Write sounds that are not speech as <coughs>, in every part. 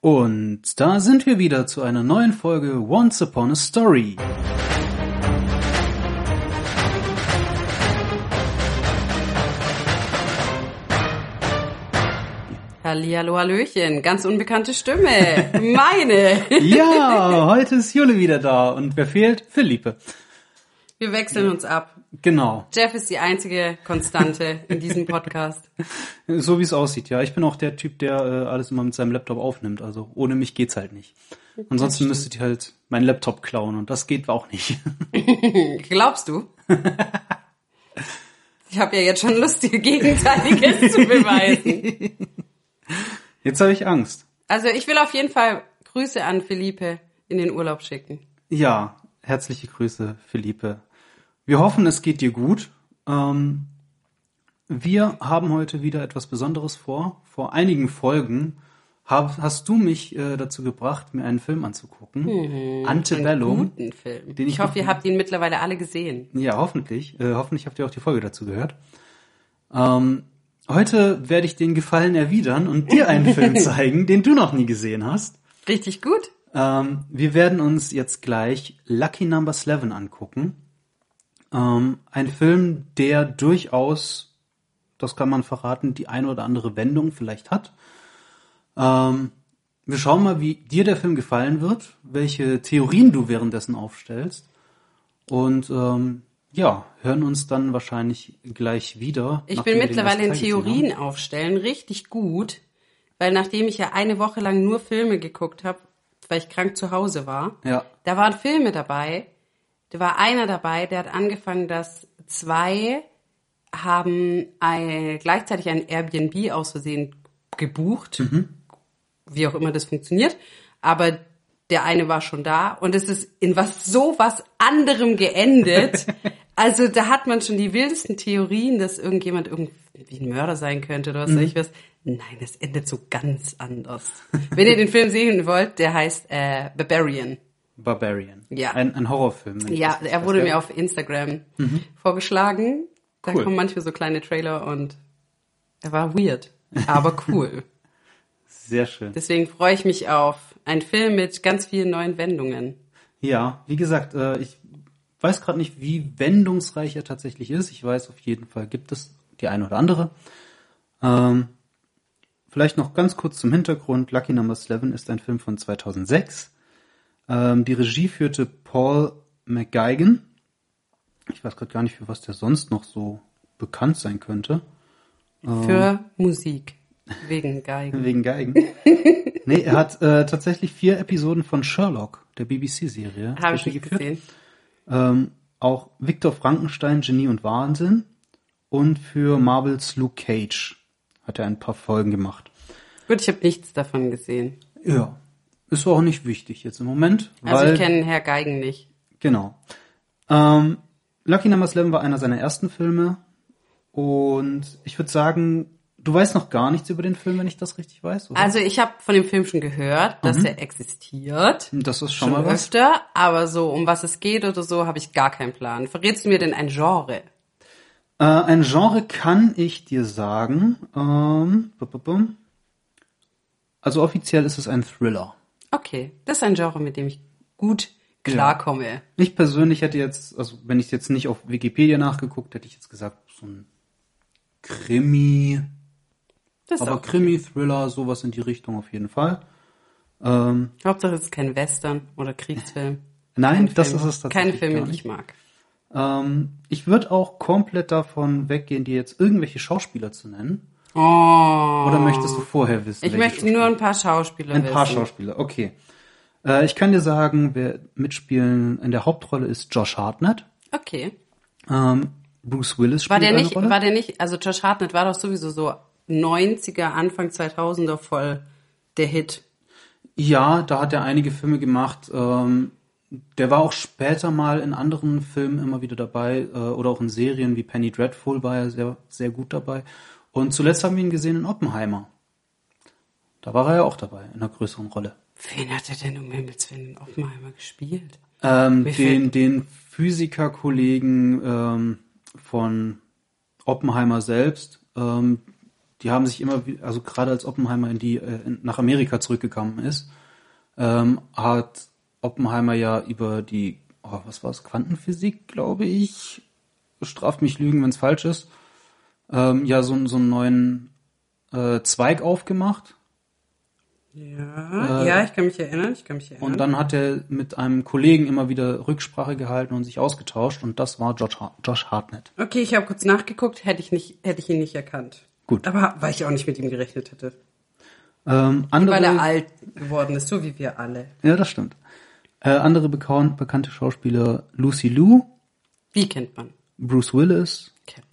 Und da sind wir wieder zu einer neuen Folge Once Upon a Story. Hallihallo, Hallöchen, ganz unbekannte Stimme. Meine. <laughs> Ja, heute ist Jule wieder da und wer fehlt? Philippe. Wir wechseln uns ab. Genau, Jeff ist die einzige Konstante in diesem Podcast. <laughs> so wie es aussieht, ja. Ich bin auch der Typ, der äh, alles immer mit seinem Laptop aufnimmt. Also ohne mich geht's halt nicht. Ansonsten müsstet ihr halt meinen Laptop klauen und das geht auch nicht. <laughs> <laughs> Glaubst du? Ich habe ja jetzt schon lustige Gegenteiliges zu beweisen. Jetzt habe ich Angst. Also ich will auf jeden Fall Grüße an Felipe in den Urlaub schicken. Ja, herzliche Grüße, Philippe. Wir hoffen, es geht dir gut. Ähm, wir haben heute wieder etwas Besonderes vor. Vor einigen Folgen hab, hast du mich äh, dazu gebracht, mir einen Film anzugucken. Antebellum. Einen guten Film. Den ich ich hoffe, ihr habt ihn mittlerweile alle gesehen. Ja, hoffentlich. Äh, hoffentlich habt ihr auch die Folge dazu gehört. Ähm, heute werde ich den Gefallen erwidern und dir einen Film <laughs> zeigen, den du noch nie gesehen hast. Richtig gut. Ähm, wir werden uns jetzt gleich Lucky Number 11 angucken. Ähm, ein Film, der durchaus, das kann man verraten, die eine oder andere Wendung vielleicht hat. Ähm, wir schauen mal, wie dir der Film gefallen wird, welche Theorien du währenddessen aufstellst. Und ähm, ja, hören uns dann wahrscheinlich gleich wieder. Ich bin mittlerweile in. Theorien aufstellen richtig gut, weil nachdem ich ja eine Woche lang nur Filme geguckt habe, weil ich krank zu Hause war, Ja. da waren Filme dabei. Da war einer dabei, der hat angefangen, dass zwei haben ein, gleichzeitig ein Airbnb aus Versehen gebucht, wie auch immer das funktioniert. Aber der eine war schon da und es ist in was so was anderem geendet. <laughs> Also da hat man schon die wildesten Theorien, dass irgendjemand irgendwie ein Mörder sein könnte oder was weiß ich was. Nein, es endet so ganz anders. Wenn ihr den Film sehen wollt, der heißt äh, Barbarian. Barbarian. Ja. Ein, ein Horrorfilm. Ja, er wurde mir auf Instagram vorgeschlagen. Da Cool. kommen manchmal so kleine Trailer und er war weird, aber <laughs> cool. Sehr schön. Deswegen freue ich mich auf einen Film mit ganz vielen neuen Wendungen. Ja, wie gesagt, äh, ich weiß gerade nicht, wie wendungsreich er tatsächlich ist. Ich weiß, auf jeden Fall gibt es die eine oder andere. Ähm, vielleicht noch ganz kurz zum Hintergrund. Lucky Number 11 ist ein Film von 2006. Ähm, die Regie führte Paul McGuigan. Ich weiß gerade gar nicht, für was der sonst noch so bekannt sein könnte. Für Musik. Wegen Geigen. Wegen Geigen. <laughs> nee, er hat äh, tatsächlich vier Episoden von Sherlock, der BBC-Serie, Habe ich nicht geführt. gesehen. Ähm, auch Victor Frankenstein, Genie und Wahnsinn. Und für Marvels Luke Cage hat er ein paar Folgen gemacht. Gut, ich habe nichts davon gesehen. Ja. Ist auch nicht wichtig jetzt im Moment. Also weil, ich kenne Herr Geigen nicht. Genau. Ähm, Lucky Number 11 war einer seiner ersten Filme. Und ich würde sagen, du weißt noch gar nichts über den Film, wenn ich das richtig weiß, oder? Also ich habe von dem Film schon gehört, dass er existiert. das ist schon Schon mal was. öfter, aber so um was es geht oder so, habe ich gar keinen Plan. Verrätst du mir denn ein Genre? Äh, ein Genre kann ich dir sagen. Ähm, also offiziell ist es ein Thriller. Okay, das ist ein Genre, mit dem ich gut klarkomme. Ich persönlich hätte jetzt, also wenn ich jetzt nicht auf Wikipedia nachgeguckt, hätte ich jetzt gesagt, so ein Krimi, Das aber Krimi, Thriller, sowas in die Richtung auf jeden Fall. Ähm, Hauptsache es ist kein Western oder Kriegsfilm. <laughs> nein, Kein das Film. ist es tatsächlich Keine Filme, die ich mag. Ähm, ich würde auch komplett davon weggehen, dir jetzt irgendwelche Schauspieler zu nennen. Oh. Oder möchtest du vorher wissen? Ich möchte nur ein paar Schauspieler Ein paar wissen. Schauspieler, okay. Äh, ich kann dir sagen, wer mitspielen in der Hauptrolle ist Josh Hartnett. Okay. Ähm, Bruce Willis spielt War der eine nicht, Rolle. war der nicht, also Josh Hartnett war doch sowieso so 90er, Anfang 2000er voll der Hit. ja, da hat er einige Filme gemacht. Ähm, der war auch später mal in anderen Filmen immer wieder dabei äh, oder auch in Serien wie Penny Dreadful war er sehr, sehr gut dabei. Und zuletzt haben wir ihn gesehen in Oppenheimer. Da war er ja auch dabei, in einer größeren Rolle. Wen hat er denn um Himmels Willen in Oppenheimer gespielt? Ähm, den, den Physikerkollegen ähm, von Oppenheimer selbst, ähm, die haben sich immer, also gerade als Oppenheimer in die äh, nach Amerika zurückgekommen ist, ähm, hat Oppenheimer ja über die, oh, was war es, Quantenphysik, glaube ich, straft mich Lügen, wenn es falsch ist, ähm, ja so, einen- so einen neuen äh, Zweig aufgemacht. Ja, ja, ich kann mich erinnern, ich kann mich erinnern. Und dann hat er mit einem Kollegen immer wieder Rücksprache gehalten und sich ausgetauscht und das war Josh, Josh Hartnett. okay, ich habe kurz nachgeguckt, hätte ich nicht, hätte ich ihn nicht erkannt. Gut. Aber weil ich auch nicht mit ihm gerechnet hätte. Ähm, andere, Weil er alt geworden ist, so wie wir alle. ja, das stimmt. Äh, andere bekannt, bekannte Schauspieler Lucy Liu, Wie kennt man? Bruce Willis, Kennt.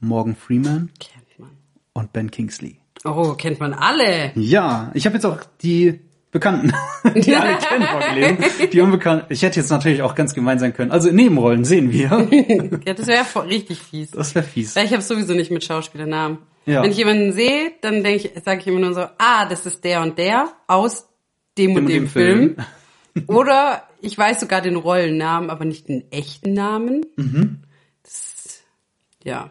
Morgan Freeman Kennt man. und Ben Kingsley. Oh, kennt man alle. Ja, ich habe jetzt auch die Bekannten, <laughs> die alle kennen vorgelesen. Die Unbekannten. Ich hätte jetzt natürlich auch ganz gemein sein können. Also Nebenrollen sehen wir. <laughs> Ja, das wäre richtig fies. Das wäre fies. Weil ich habe sowieso nicht mit Schauspielernamen. Ja. Wenn ich jemanden sehe, dann denke ich, sage ich immer nur so, ah, das ist der und der aus dem, und dem, Film. <laughs> Oder ich weiß sogar den Rollennamen, aber nicht den echten Namen. Mhm. Das, ja,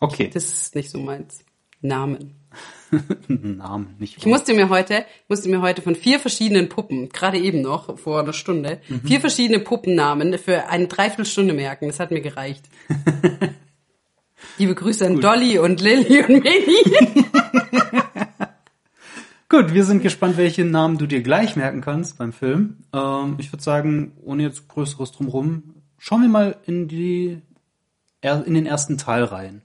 Okay. das ist nicht so meins. Namen. <laughs> Namen nicht. Ich musste mir heute, musste mir heute von vier verschiedenen Puppen, gerade eben noch, vor einer Stunde, Mhm. vier verschiedene Puppennamen für eine Dreiviertelstunde merken. Das hat mir gereicht. <laughs> Liebe Grüße an Dolly und Lilly und Minnie. <laughs> Gut, wir sind gespannt, welche Namen du dir gleich merken kannst beim Film. Ähm, ich würde sagen, ohne jetzt größeres drumherum, schauen wir mal in die in den ersten Teil rein.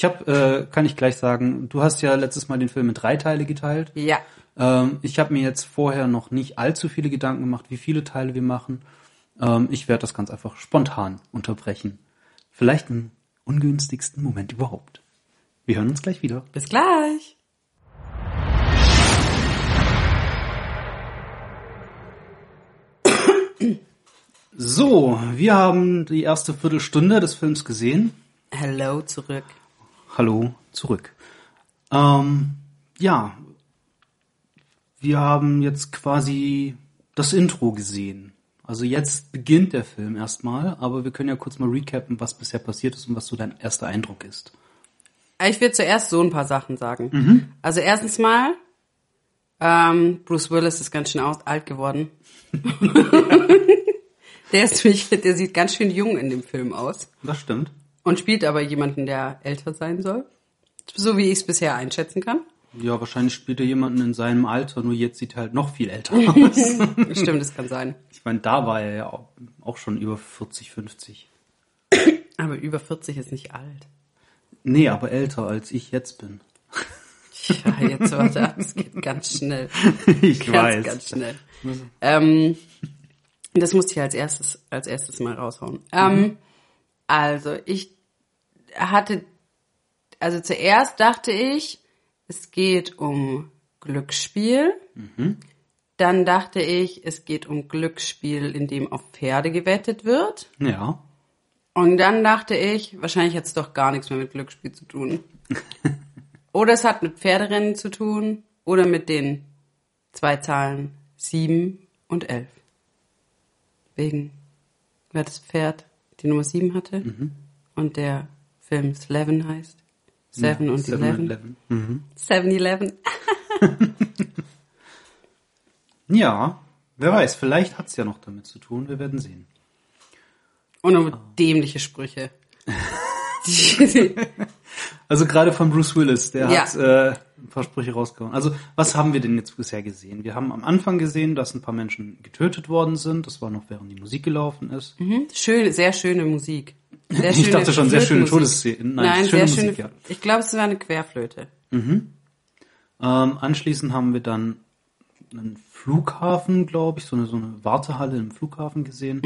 Ich habe, äh, kann ich gleich sagen, du hast ja letztes Mal den Film in drei Teile geteilt. Ja. Ähm, ich habe mir jetzt vorher noch nicht allzu viele Gedanken gemacht, wie viele Teile wir machen. Ähm, ich werde das ganz einfach spontan unterbrechen. Vielleicht im ungünstigsten Moment überhaupt. Wir hören uns gleich wieder. Bis gleich. So, wir haben die erste Viertelstunde des Films gesehen. Hello zurück. Hallo zurück. Ähm, ja, wir haben jetzt quasi das Intro gesehen. Also jetzt beginnt der Film erstmal, aber wir können ja kurz mal recappen, was bisher passiert ist und was so dein erster Eindruck ist. Ich will zuerst so ein paar Sachen sagen. Also erstens mal, ähm, Bruce Willis ist ganz schön alt geworden. <laughs> der ist nämlich, der sieht ganz schön jung in dem Film aus Das stimmt. Und spielt aber jemanden, der älter sein soll. So wie ich es bisher einschätzen kann. Ja, wahrscheinlich spielt er jemanden in seinem Alter, nur jetzt sieht er halt noch viel älter <laughs> aus. Stimmt, das kann sein. ich meine, da war er ja auch- schon über 40, 50. Aber über 40 ist nicht alt. Nee, aber älter als ich jetzt bin. Ja, jetzt warte, das geht ganz schnell. <laughs> Ich Ganz, ganz schnell. Ähm, das musste ich als erstes, als erstes mal raushauen. Ähm, also, ich hatte, also zuerst dachte ich, es geht um Glücksspiel. Dann dachte ich, es geht um Glücksspiel, in dem auf Pferde gewettet wird. Ja. Und dann dachte ich, wahrscheinlich hat es doch gar nichts mehr mit Glücksspiel zu tun. <laughs> oder es hat mit Pferderennen zu tun oder mit den zwei Zahlen sieben und elf. Wegen, wer das Pferd die Nummer sieben hatte und der Film Sleven heißt. Seven und Eleven. 7-Eleven. Mhm. Seven Eleven. <laughs> Ja, wer weiß, vielleicht hat's ja noch damit zu tun, wir werden sehen. Und nur dämliche Sprüche. <laughs> <laughs> Also gerade von Bruce Willis, der Ja. hat äh, ein paar Sprüche rausgehauen. Also was haben wir denn jetzt bisher gesehen? Wir haben am Anfang gesehen, dass ein paar Menschen getötet worden sind. Das war noch während die Musik gelaufen ist. Hm? Schön, sehr schöne Musik. Sehr <laughs> Ich dachte schon, sehr schöne. Todesszenen. Nein, Nein, schöne sehr Musik, schöne. ja. Ich glaube, es war eine Querflöte. Ähm, anschließend haben wir dann einen Flughafen, glaube ich, so eine, so eine Wartehalle im Flughafen gesehen,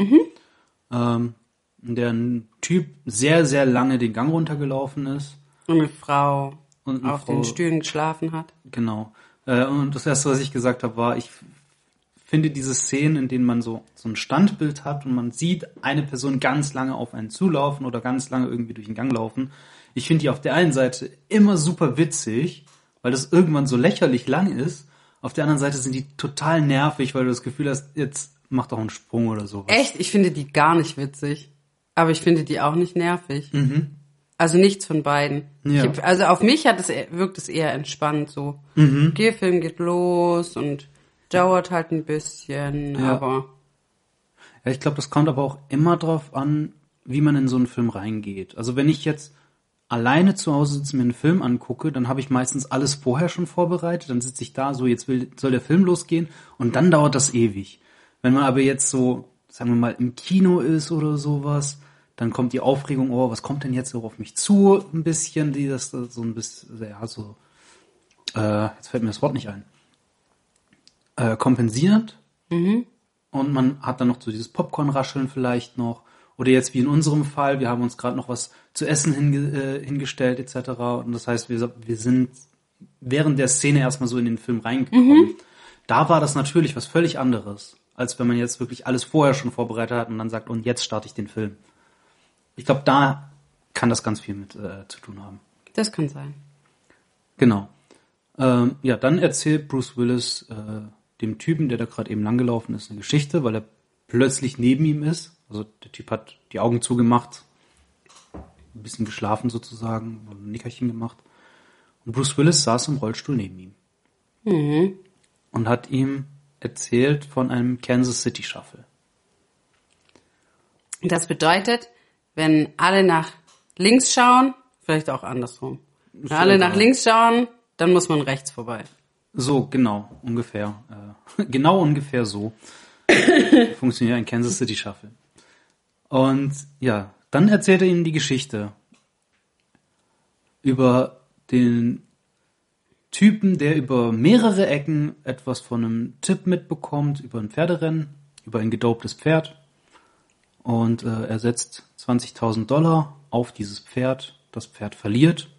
ähm, in der ein Typ sehr, sehr lange den Gang runtergelaufen ist. Und eine Frau Und auf Frau- den Stühlen geschlafen hat. Genau. Äh, und das erste, was ich gesagt habe, war, ich finde diese Szenen, in denen man so, so ein Standbild hat und man sieht eine Person ganz lange auf einen zulaufen oder ganz lange irgendwie durch den Gang laufen. Ich finde die auf der einen Seite immer super witzig, weil das irgendwann so lächerlich lang ist. Auf der anderen Seite sind die total nervig, weil du das Gefühl hast, jetzt mach doch einen Sprung oder sowas. Echt? Ich finde die gar nicht witzig. Aber ich finde die auch nicht nervig. Mhm. Also nichts von beiden. Ja. Ich, also auf mich hat es eher- wirkt es eher entspannt so. Mhm. Der Film geht los und dauert halt ein bisschen, Ja. aber Ja, ich glaube, das kommt aber auch immer drauf an, wie man in so einen Film reingeht. Also wenn ich jetzt alleine zu Hause sitze, mir einen Film angucke, dann habe ich meistens alles vorher schon vorbereitet. Dann sitze ich da, so jetzt will, soll der Film losgehen und dann dauert das ewig. Wenn man aber jetzt so, sagen wir mal, im Kino ist oder sowas, dann kommt die Aufregung, oh, was kommt denn jetzt so auf mich zu? Ein bisschen, die das so ein bisschen, ja, so, äh, jetzt fällt mir das Wort nicht ein, äh, kompensiert. Und man hat dann noch so dieses Popcorn-Rascheln vielleicht noch. Oder jetzt wie in unserem Fall, wir haben uns gerade noch was zu essen hinge äh, hingestellt etc. Und das heißt, wir, wir sind während der Szene erstmal so in den Film reingekommen. Da war das natürlich was völlig anderes, als wenn man jetzt wirklich alles vorher schon vorbereitet hat und dann sagt, und jetzt starte ich den Film. Ich glaube, da kann das ganz viel mit äh, zu tun haben. das kann sein. Genau. Ähm, ja, dann erzählt Bruce Willis äh, dem Typen, der da gerade eben langgelaufen ist, eine Geschichte, weil er plötzlich neben ihm ist. Also der Typ hat die Augen zugemacht, ein bisschen geschlafen sozusagen, ein Nickerchen gemacht. Und Bruce Willis saß im Rollstuhl neben ihm. Und hat ihm erzählt von einem Kansas City Shuffle. Das bedeutet, wenn alle nach links schauen, vielleicht auch andersrum. Wenn alle nach links schauen, dann muss man rechts vorbei. So, genau, ungefähr. Äh, <laughs> genau ungefähr so <coughs> funktioniert ein Kansas City Shuffle. Und ja, dann erzählt er ihnen die Geschichte über den Typen, der über mehrere Ecken etwas von einem Tipp mitbekommt, über ein Pferderennen, über ein gedoptes Pferd. Und äh, er setzt 20.000 Dollar auf dieses Pferd. Das Pferd verliert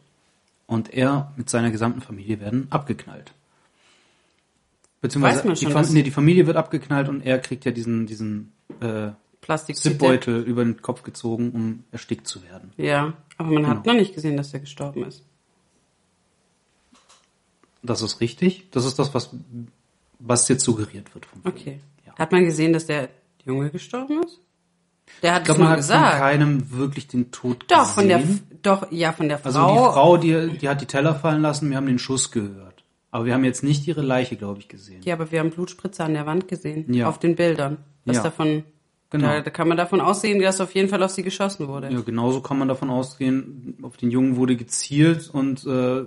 und er mit seiner gesamten Familie werden abgeknallt. Beziehungsweise die, schon, Fam nee, die Familie wird abgeknallt und er kriegt ja diesen, diesen äh. Zipbeutel über den Kopf gezogen, um erstickt zu werden. Ja, aber man hat Genau. noch nicht gesehen, dass er gestorben ist. Das ist richtig. Das ist das, was, was jetzt suggeriert wird vom Film. Okay. Ja. Hat man gesehen, dass der Junge gestorben ist? Der hat Ich es nur hat von gesagt. keinem wirklich den Tod Doch, von der, gesehen. doch, ja, von der Frau. Also die Frau, die, die hat die Teller fallen lassen, wir haben den Schuss gehört. Aber wir haben jetzt nicht ihre Leiche, glaube ich, gesehen. Ja, aber wir haben Blutspritzer an der Wand gesehen. Ja. Auf den Bildern. Was Ja. davon, Genau. da, da kann man davon aussehen, dass auf jeden Fall auf sie geschossen wurde. Ja, genauso kann man davon ausgehen, auf den Jungen wurde gezielt und äh,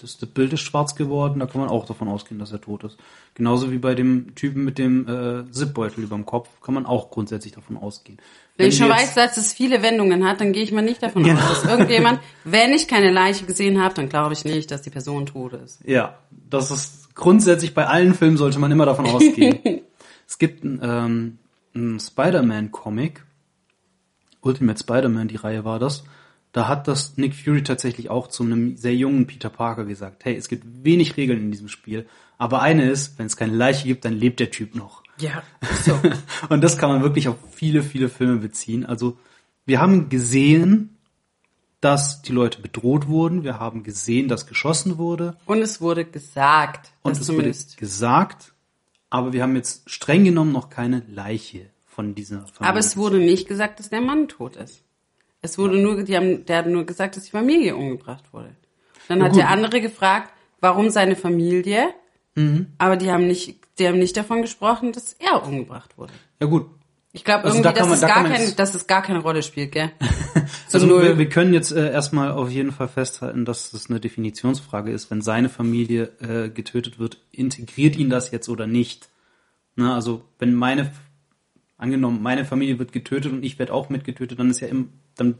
das, das Bild ist schwarz geworden, da kann man auch davon ausgehen, dass er tot ist. Genauso wie bei dem Typen mit dem äh, Zipbeutel überm Kopf, kann man auch grundsätzlich davon ausgehen. Wenn ich schon weiß, dass es viele Wendungen hat, dann gehe ich mal nicht davon Genau. aus, dass irgendjemand, <laughs> wenn ich keine Leiche gesehen habe, dann glaube ich nicht, dass die Person tot ist. Ja, das ist grundsätzlich bei allen Filmen sollte man immer davon ausgehen. <laughs> es gibt einen, ähm, einen Spider-Man-Comic, Ultimate Spider-Man, die Reihe war das. Da hat das Nick Fury tatsächlich auch zu einem sehr jungen Peter Parker gesagt, hey, es gibt wenig Regeln in diesem Spiel, aber eine ist, wenn es keine Leiche gibt, dann lebt der Typ noch. Ja, <laughs> so. Und das kann man wirklich auf viele, viele Filme beziehen. Also wir haben gesehen, dass die Leute bedroht wurden. Wir haben gesehen, dass geschossen wurde. Und es wurde gesagt, Und es wurde gesagt, aber wir haben jetzt streng genommen noch keine Leiche von dieser Familie. Aber es wurde nicht gesagt, dass der Mann tot ist. Es wurde nur, die haben, der hat nur gesagt, dass die Familie umgebracht wurde. Dann hat gut. der andere gefragt, warum seine Familie, Mhm. aber die haben nicht, die haben nicht davon gesprochen, dass er umgebracht wurde. Ja gut. Ich glaube Also irgendwie, da dass, es da gar keine, jetzt- dass es gar keine Rolle spielt, gell? <laughs> So Also null. wir, wir können jetzt äh, erstmal auf jeden Fall festhalten, dass das eine Definitionsfrage ist. Wenn seine Familie äh, getötet wird, integriert ihn das jetzt oder nicht? Na, also wenn meine, angenommen, meine Familie wird getötet und ich werde auch mitgetötet, dann ist ja im, dann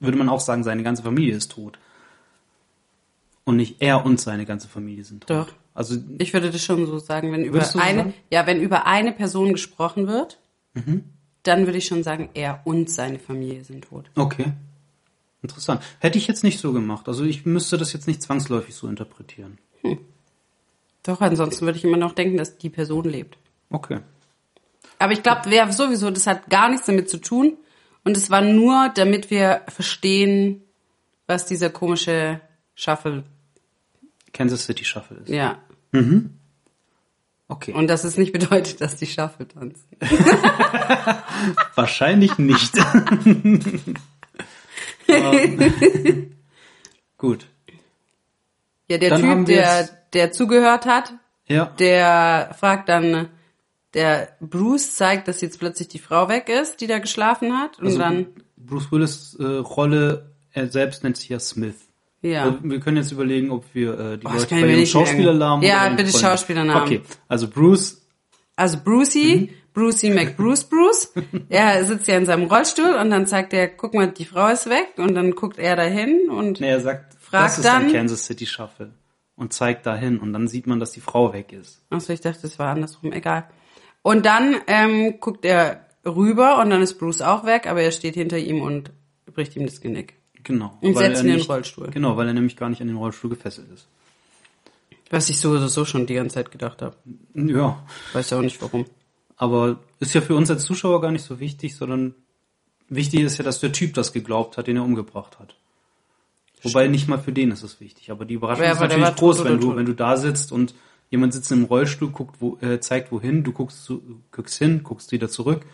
würde man auch sagen, seine ganze Familie ist tot. Und nicht er und seine ganze Familie sind tot. Doch. Also Ich würde das schon so sagen, wenn über so eine, sagen? ja, wenn über eine Person gesprochen wird, Mhm. dann würde ich schon sagen, er und seine Familie sind tot. Okay. Interessant. Hätte ich jetzt nicht so gemacht. Also ich müsste das jetzt nicht zwangsläufig so interpretieren. Doch, ansonsten würde ich immer noch denken, dass die Person lebt. Okay. Aber ich glaube, wer sowieso, das hat gar nichts damit zu tun. Und es war nur, damit wir verstehen, was dieser komische Shuffle, Kansas City Shuffle ist. ja. Okay. Und dass es nicht bedeutet, dass die Shuffle tanzen. <laughs> Wahrscheinlich nicht. <laughs> Gut. Ja, der Dann Typ, der, der zugehört hat, Ja. der fragt dann, der Bruce zeigt, dass jetzt plötzlich die Frau weg ist, die da geschlafen hat. Und Also, dann, Bruce Willis äh, Rolle, er selbst nennt sich ja Smith. ja. Also, wir können jetzt überlegen, ob wir äh, die das Leute bei merken. Schauspielernamen Ja, bitte Schauspielernamen. Okay, also Bruce, Also Brucey, Mhm. Brucey McBruce Bruce, <laughs> er sitzt ja in seinem Rollstuhl und dann sagt er, guck mal, die Frau ist weg und dann guckt er dahin und nee, er sagt, Frag das ist dann- ein Kansas City Shuffle und zeigt dahin und dann sieht man, dass die Frau weg ist. Achso, ich dachte, das war andersrum, egal. Und dann ähm, guckt er rüber und dann ist Bruce auch weg, aber er steht hinter ihm und bricht ihm das Genick. Genau. Und weil setzt er ihn in den Rollstuhl. Genau, weil er nämlich gar nicht an den Rollstuhl gefesselt ist. Was ich so oder so schon die ganze Zeit gedacht habe. Ja, Weiß ja auch nicht warum. aber ist ja für uns als Zuschauer gar nicht so wichtig, sondern wichtig ist ja, dass der Typ das geglaubt hat, den er umgebracht hat. Wobei nicht mal für den ist es wichtig, aber die Überraschung Ja, ist aber natürlich tot groß, oder wenn du, tot. wenn du da sitzt und jemand sitzt im Rollstuhl, guckt, wo, äh, zeigt wohin, du guckst, zu, guckst hin, guckst wieder zurück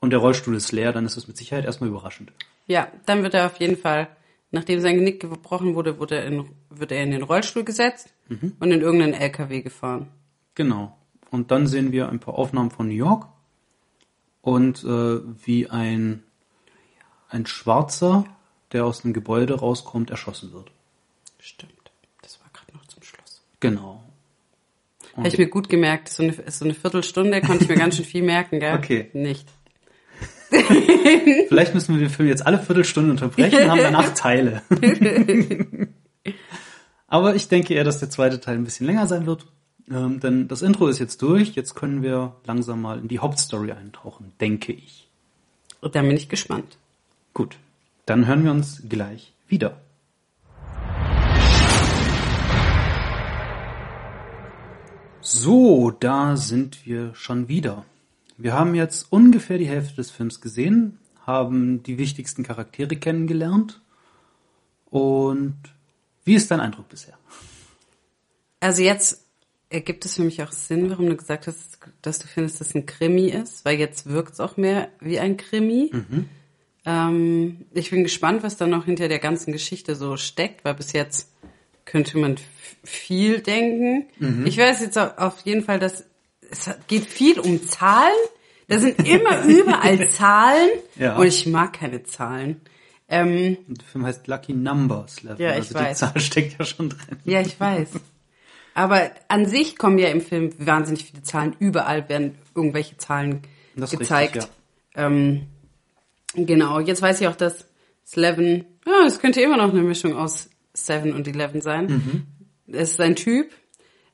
und der Rollstuhl ist leer, dann ist es mit Sicherheit erstmal überraschend. Ja, dann wird er auf jeden Fall, nachdem sein Genick gebrochen wurde, wurde er in, wird er in den Rollstuhl gesetzt Mhm. und in irgendeinen LKW gefahren. Genau. Und dann sehen wir ein paar Aufnahmen von New York und äh, wie ein, ein Schwarzer, der aus einem Gebäude rauskommt, erschossen wird. Stimmt. Das war gerade noch zum Schluss. Genau. Habe ich mir gut gemerkt. So eine, so eine Viertelstunde konnte ich mir ganz schön viel merken, gell? Okay. Nicht. Vielleicht müssen wir den Film jetzt alle Viertelstunden unterbrechen, haben danach Teile. <laughs> Aber ich denke eher, dass der zweite Teil ein bisschen länger sein wird. Ähm, denn das Intro ist jetzt durch. Jetzt können wir langsam mal in die Hauptstory eintauchen, denke ich. Und da bin ich gespannt. Gut, dann hören wir uns gleich wieder. So, da sind wir schon wieder. Wir haben jetzt ungefähr die Hälfte des Films gesehen, haben die wichtigsten Charaktere kennengelernt. Und wie ist dein Eindruck bisher? Also jetzt ergibt es für mich auch Sinn, warum du gesagt hast, dass du findest, dass es ein Krimi ist, weil jetzt wirkt es auch mehr wie ein Krimi. Ähm, ich bin gespannt, was da noch hinter der ganzen Geschichte so steckt, weil bis jetzt könnte man viel denken. Ich weiß jetzt au- auf jeden Fall, dass es geht viel um Zahlen. Da sind immer <laughs> überall Zahlen Ja. und ich mag keine Zahlen. Ähm, Und der Film heißt Lucky Numbers. Level. Ja, ich also weiß. die Zahl steckt ja schon drin. Ja, ich weiß. Aber an sich kommen ja im Film wahnsinnig viele Zahlen. Überall werden irgendwelche Zahlen Das gezeigt. richtig, ähm, genau, jetzt weiß ich auch, dass Slevin, ja, es könnte immer noch eine Mischung aus Seven und Eleven sein. Mhm. Es ist ein Typ.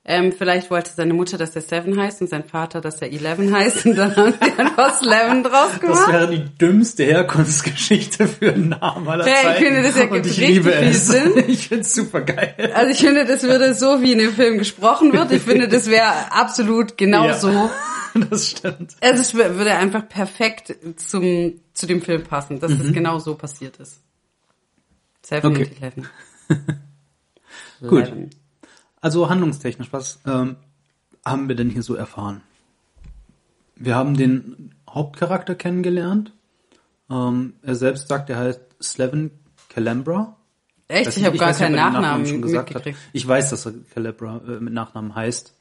Ähm, vielleicht wollte seine Mutter, dass er Seven heißt und sein Vater, dass er Eleven heißt und dann haben sie einfach Slevin draus Das gemacht. wäre die dümmste Herkunftsgeschichte für einen Namen aller Ja, ich Zeiten. finde, das ergibt Und ich richtig liebe viel es. Sinn. <laughs> Ich finde es super geil. Also ich finde, das würde so, wie in dem Film gesprochen wird. Ich finde, das wäre absolut genau Ja. so. <laughs> Das stimmt. Also es wür- würde einfach perfekt zum, zu dem Film passen, dass das genau so passiert ist. Seven Mhm. Okay. und Eleven. <laughs> Gut. Also handlungstechnisch, was ähm, haben wir denn hier so erfahren? Wir haben den Hauptcharakter kennengelernt. Ähm, er selbst sagt, er heißt Slevin Calambra. Echt? Weiß Ich habe gar weiß keinen den Nachnamen schon gesagt hat. Ich weiß, dass er Calabra äh, mit Nachnamen heißt,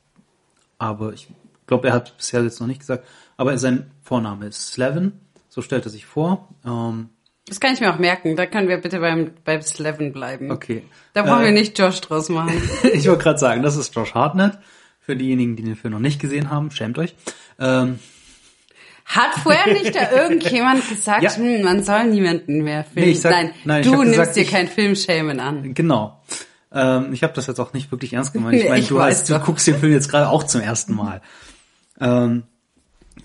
aber ich glaube, er hat bisher jetzt noch nicht gesagt. Aber sein Vorname ist Slevin, so stellt er sich vor. Ähm, Das kann ich mir auch merken. Da können wir bitte beim, beim Eleven bleiben. okay. Da brauchen Äh, wir nicht Josh draus machen. <laughs> ich wollte gerade sagen, das ist Josh Hartnett. Für diejenigen, die den Film noch nicht gesehen haben, schämt euch. Ähm, Hat vorher nicht da <laughs> irgendjemand gesagt, Ja. hm, man soll niemanden mehr filmen? Nee, sag- nein, nein, du nimmst gesagt, dir kein Filmschämen an. Genau. Ähm, ich habe das jetzt auch nicht wirklich ernst gemeint. Ich <laughs> Nee, meine, ich du, hast, du guckst den Film jetzt gerade auch zum ersten Mal. Ähm,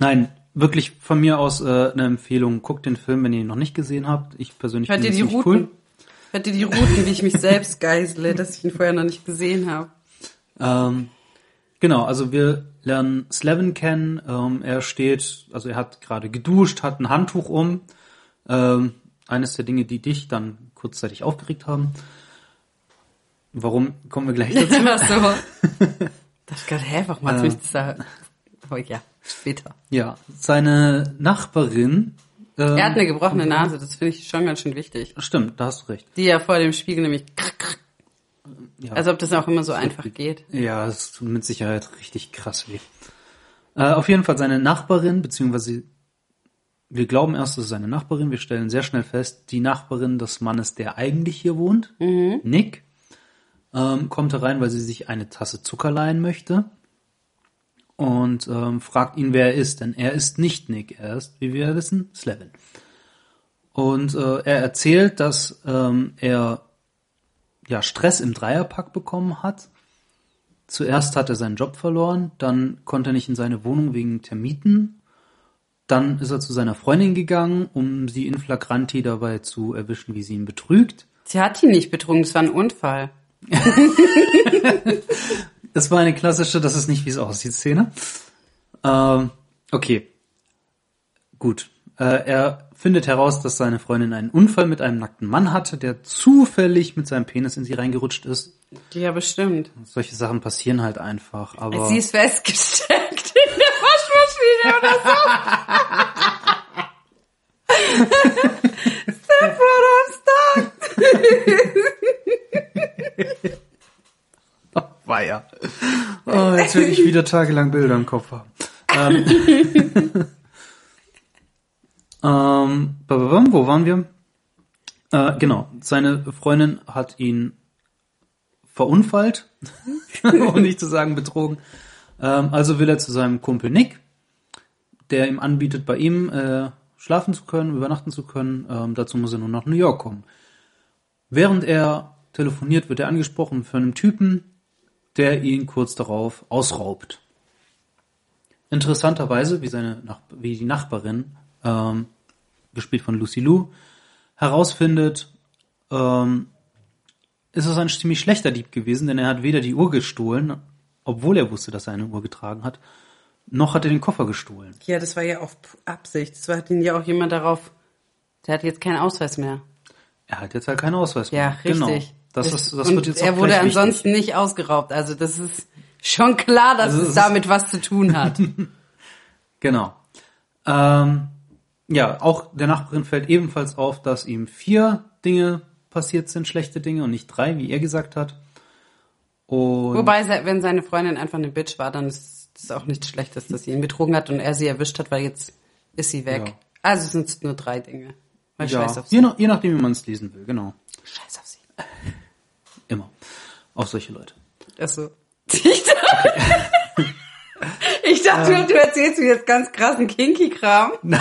nein, wirklich von mir aus äh, eine Empfehlung. Guckt den Film, wenn ihr ihn noch nicht gesehen habt. Ich persönlich finde ihn Routen? cool. Hört ihr die Routen, wie ich mich selbst geisele, dass ich ihn vorher noch nicht gesehen habe? Ähm, genau, also wir lernen Slevin kennen. Ähm, er steht, also er hat gerade geduscht, hat ein Handtuch um. Ähm, eines der Dinge, die dich dann kurzzeitig aufgeregt haben. Warum kommen wir gleich dazu? <laughs> Ach so. <laughs> Das gerade, hä, warum hat Äh. mich da... Oh ja, später. Ja, seine Nachbarin Ähm, Er hat eine gebrochene Nase, das finde ich schon ganz schön wichtig. Stimmt, da hast du recht. Die ja vor dem Spiegel nämlich, Ja. als ob das auch immer so einfach geht. Ja, es tut mit Sicherheit richtig krass weh. Äh, auf jeden Fall seine Nachbarin, beziehungsweise wir glauben erst, es ist seine Nachbarin. Wir stellen sehr schnell fest, die Nachbarin des Mannes, der eigentlich hier wohnt, Nick, ähm, kommt herein, weil sie sich eine Tasse Zucker leihen möchte und ähm, fragt ihn, wer er ist, denn er ist nicht Nick, er ist, wie wir wissen, Slevin. Und äh, er erzählt, dass ähm, er ja Stress im Dreierpack bekommen hat. Zuerst hat er seinen Job verloren, dann konnte er nicht in seine Wohnung wegen Termiten. Dann ist er zu seiner Freundin gegangen, um sie in flagranti dabei zu erwischen, wie sie ihn betrügt. Sie hat ihn nicht betrunken, es war ein Unfall. <laughs> Das war eine klassische, das ist nicht, wie es aussieht, Szene. Ähm, okay. Gut. Äh, er findet heraus, dass seine Freundin einen Unfall mit einem nackten Mann hatte, der zufällig mit seinem Penis in sie reingerutscht ist. Ja, bestimmt. Solche Sachen passieren halt einfach, aber. Sie ist festgesteckt <laughs> in der Waschmaschine oder so. Step right on Stark. <laughs> Weia. Oh, jetzt will ich wieder tagelang Bilder im Kopf haben. Ähm, <laughs> ähm, wo waren wir? Äh, genau, seine Freundin hat ihn verunfallt, <laughs> um nicht zu sagen betrogen. Ähm, also will er zu seinem Kumpel Nick, der ihm anbietet, bei ihm äh, schlafen zu können, übernachten zu können. Ähm, dazu muss er nur nach New York kommen. Während er telefoniert, wird er angesprochen von einem Typen, der ihn kurz darauf ausraubt. Interessanterweise, wie seine wie die Nachbarin, ähm, gespielt von Lucy Liu, herausfindet, ähm, ist es ein ziemlich schlechter Dieb gewesen, denn er hat weder die Uhr gestohlen, obwohl er wusste, dass er eine Uhr getragen hat, noch hat er den Koffer gestohlen. Ja, das war ja auf Absicht. Das hat ihn ja auch jemand darauf. Der hat jetzt keinen Ausweis mehr. Er hat jetzt halt keinen Ausweis mehr. Ja, richtig. Genau. Das, ist, das wird jetzt er auch wurde gleich wichtig. ansonsten nicht ausgeraubt. Also das ist schon klar, dass Also es es damit was zu tun hat. <laughs> Genau. Ähm, ja, auch der Nachbarin fällt ebenfalls auf, dass ihm vier Dinge passiert sind, schlechte Dinge und nicht drei, wie er gesagt hat. Und Wobei, wenn seine Freundin einfach eine Bitch war, dann ist es auch nichts Schlechtes, dass sie ihn betrogen hat und er sie erwischt hat, weil jetzt ist sie weg. Ja. Also sind es nur drei Dinge. Weil ja, scheiß auf sie. je, nach, je nachdem, wie man es lesen will, genau. Scheiß auf sie. <laughs> Immer. Auf solche Leute. Achso. Ich dachte, <laughs> ich dachte du erzählst mir jetzt ganz krassen Kinky-Kram. <laughs>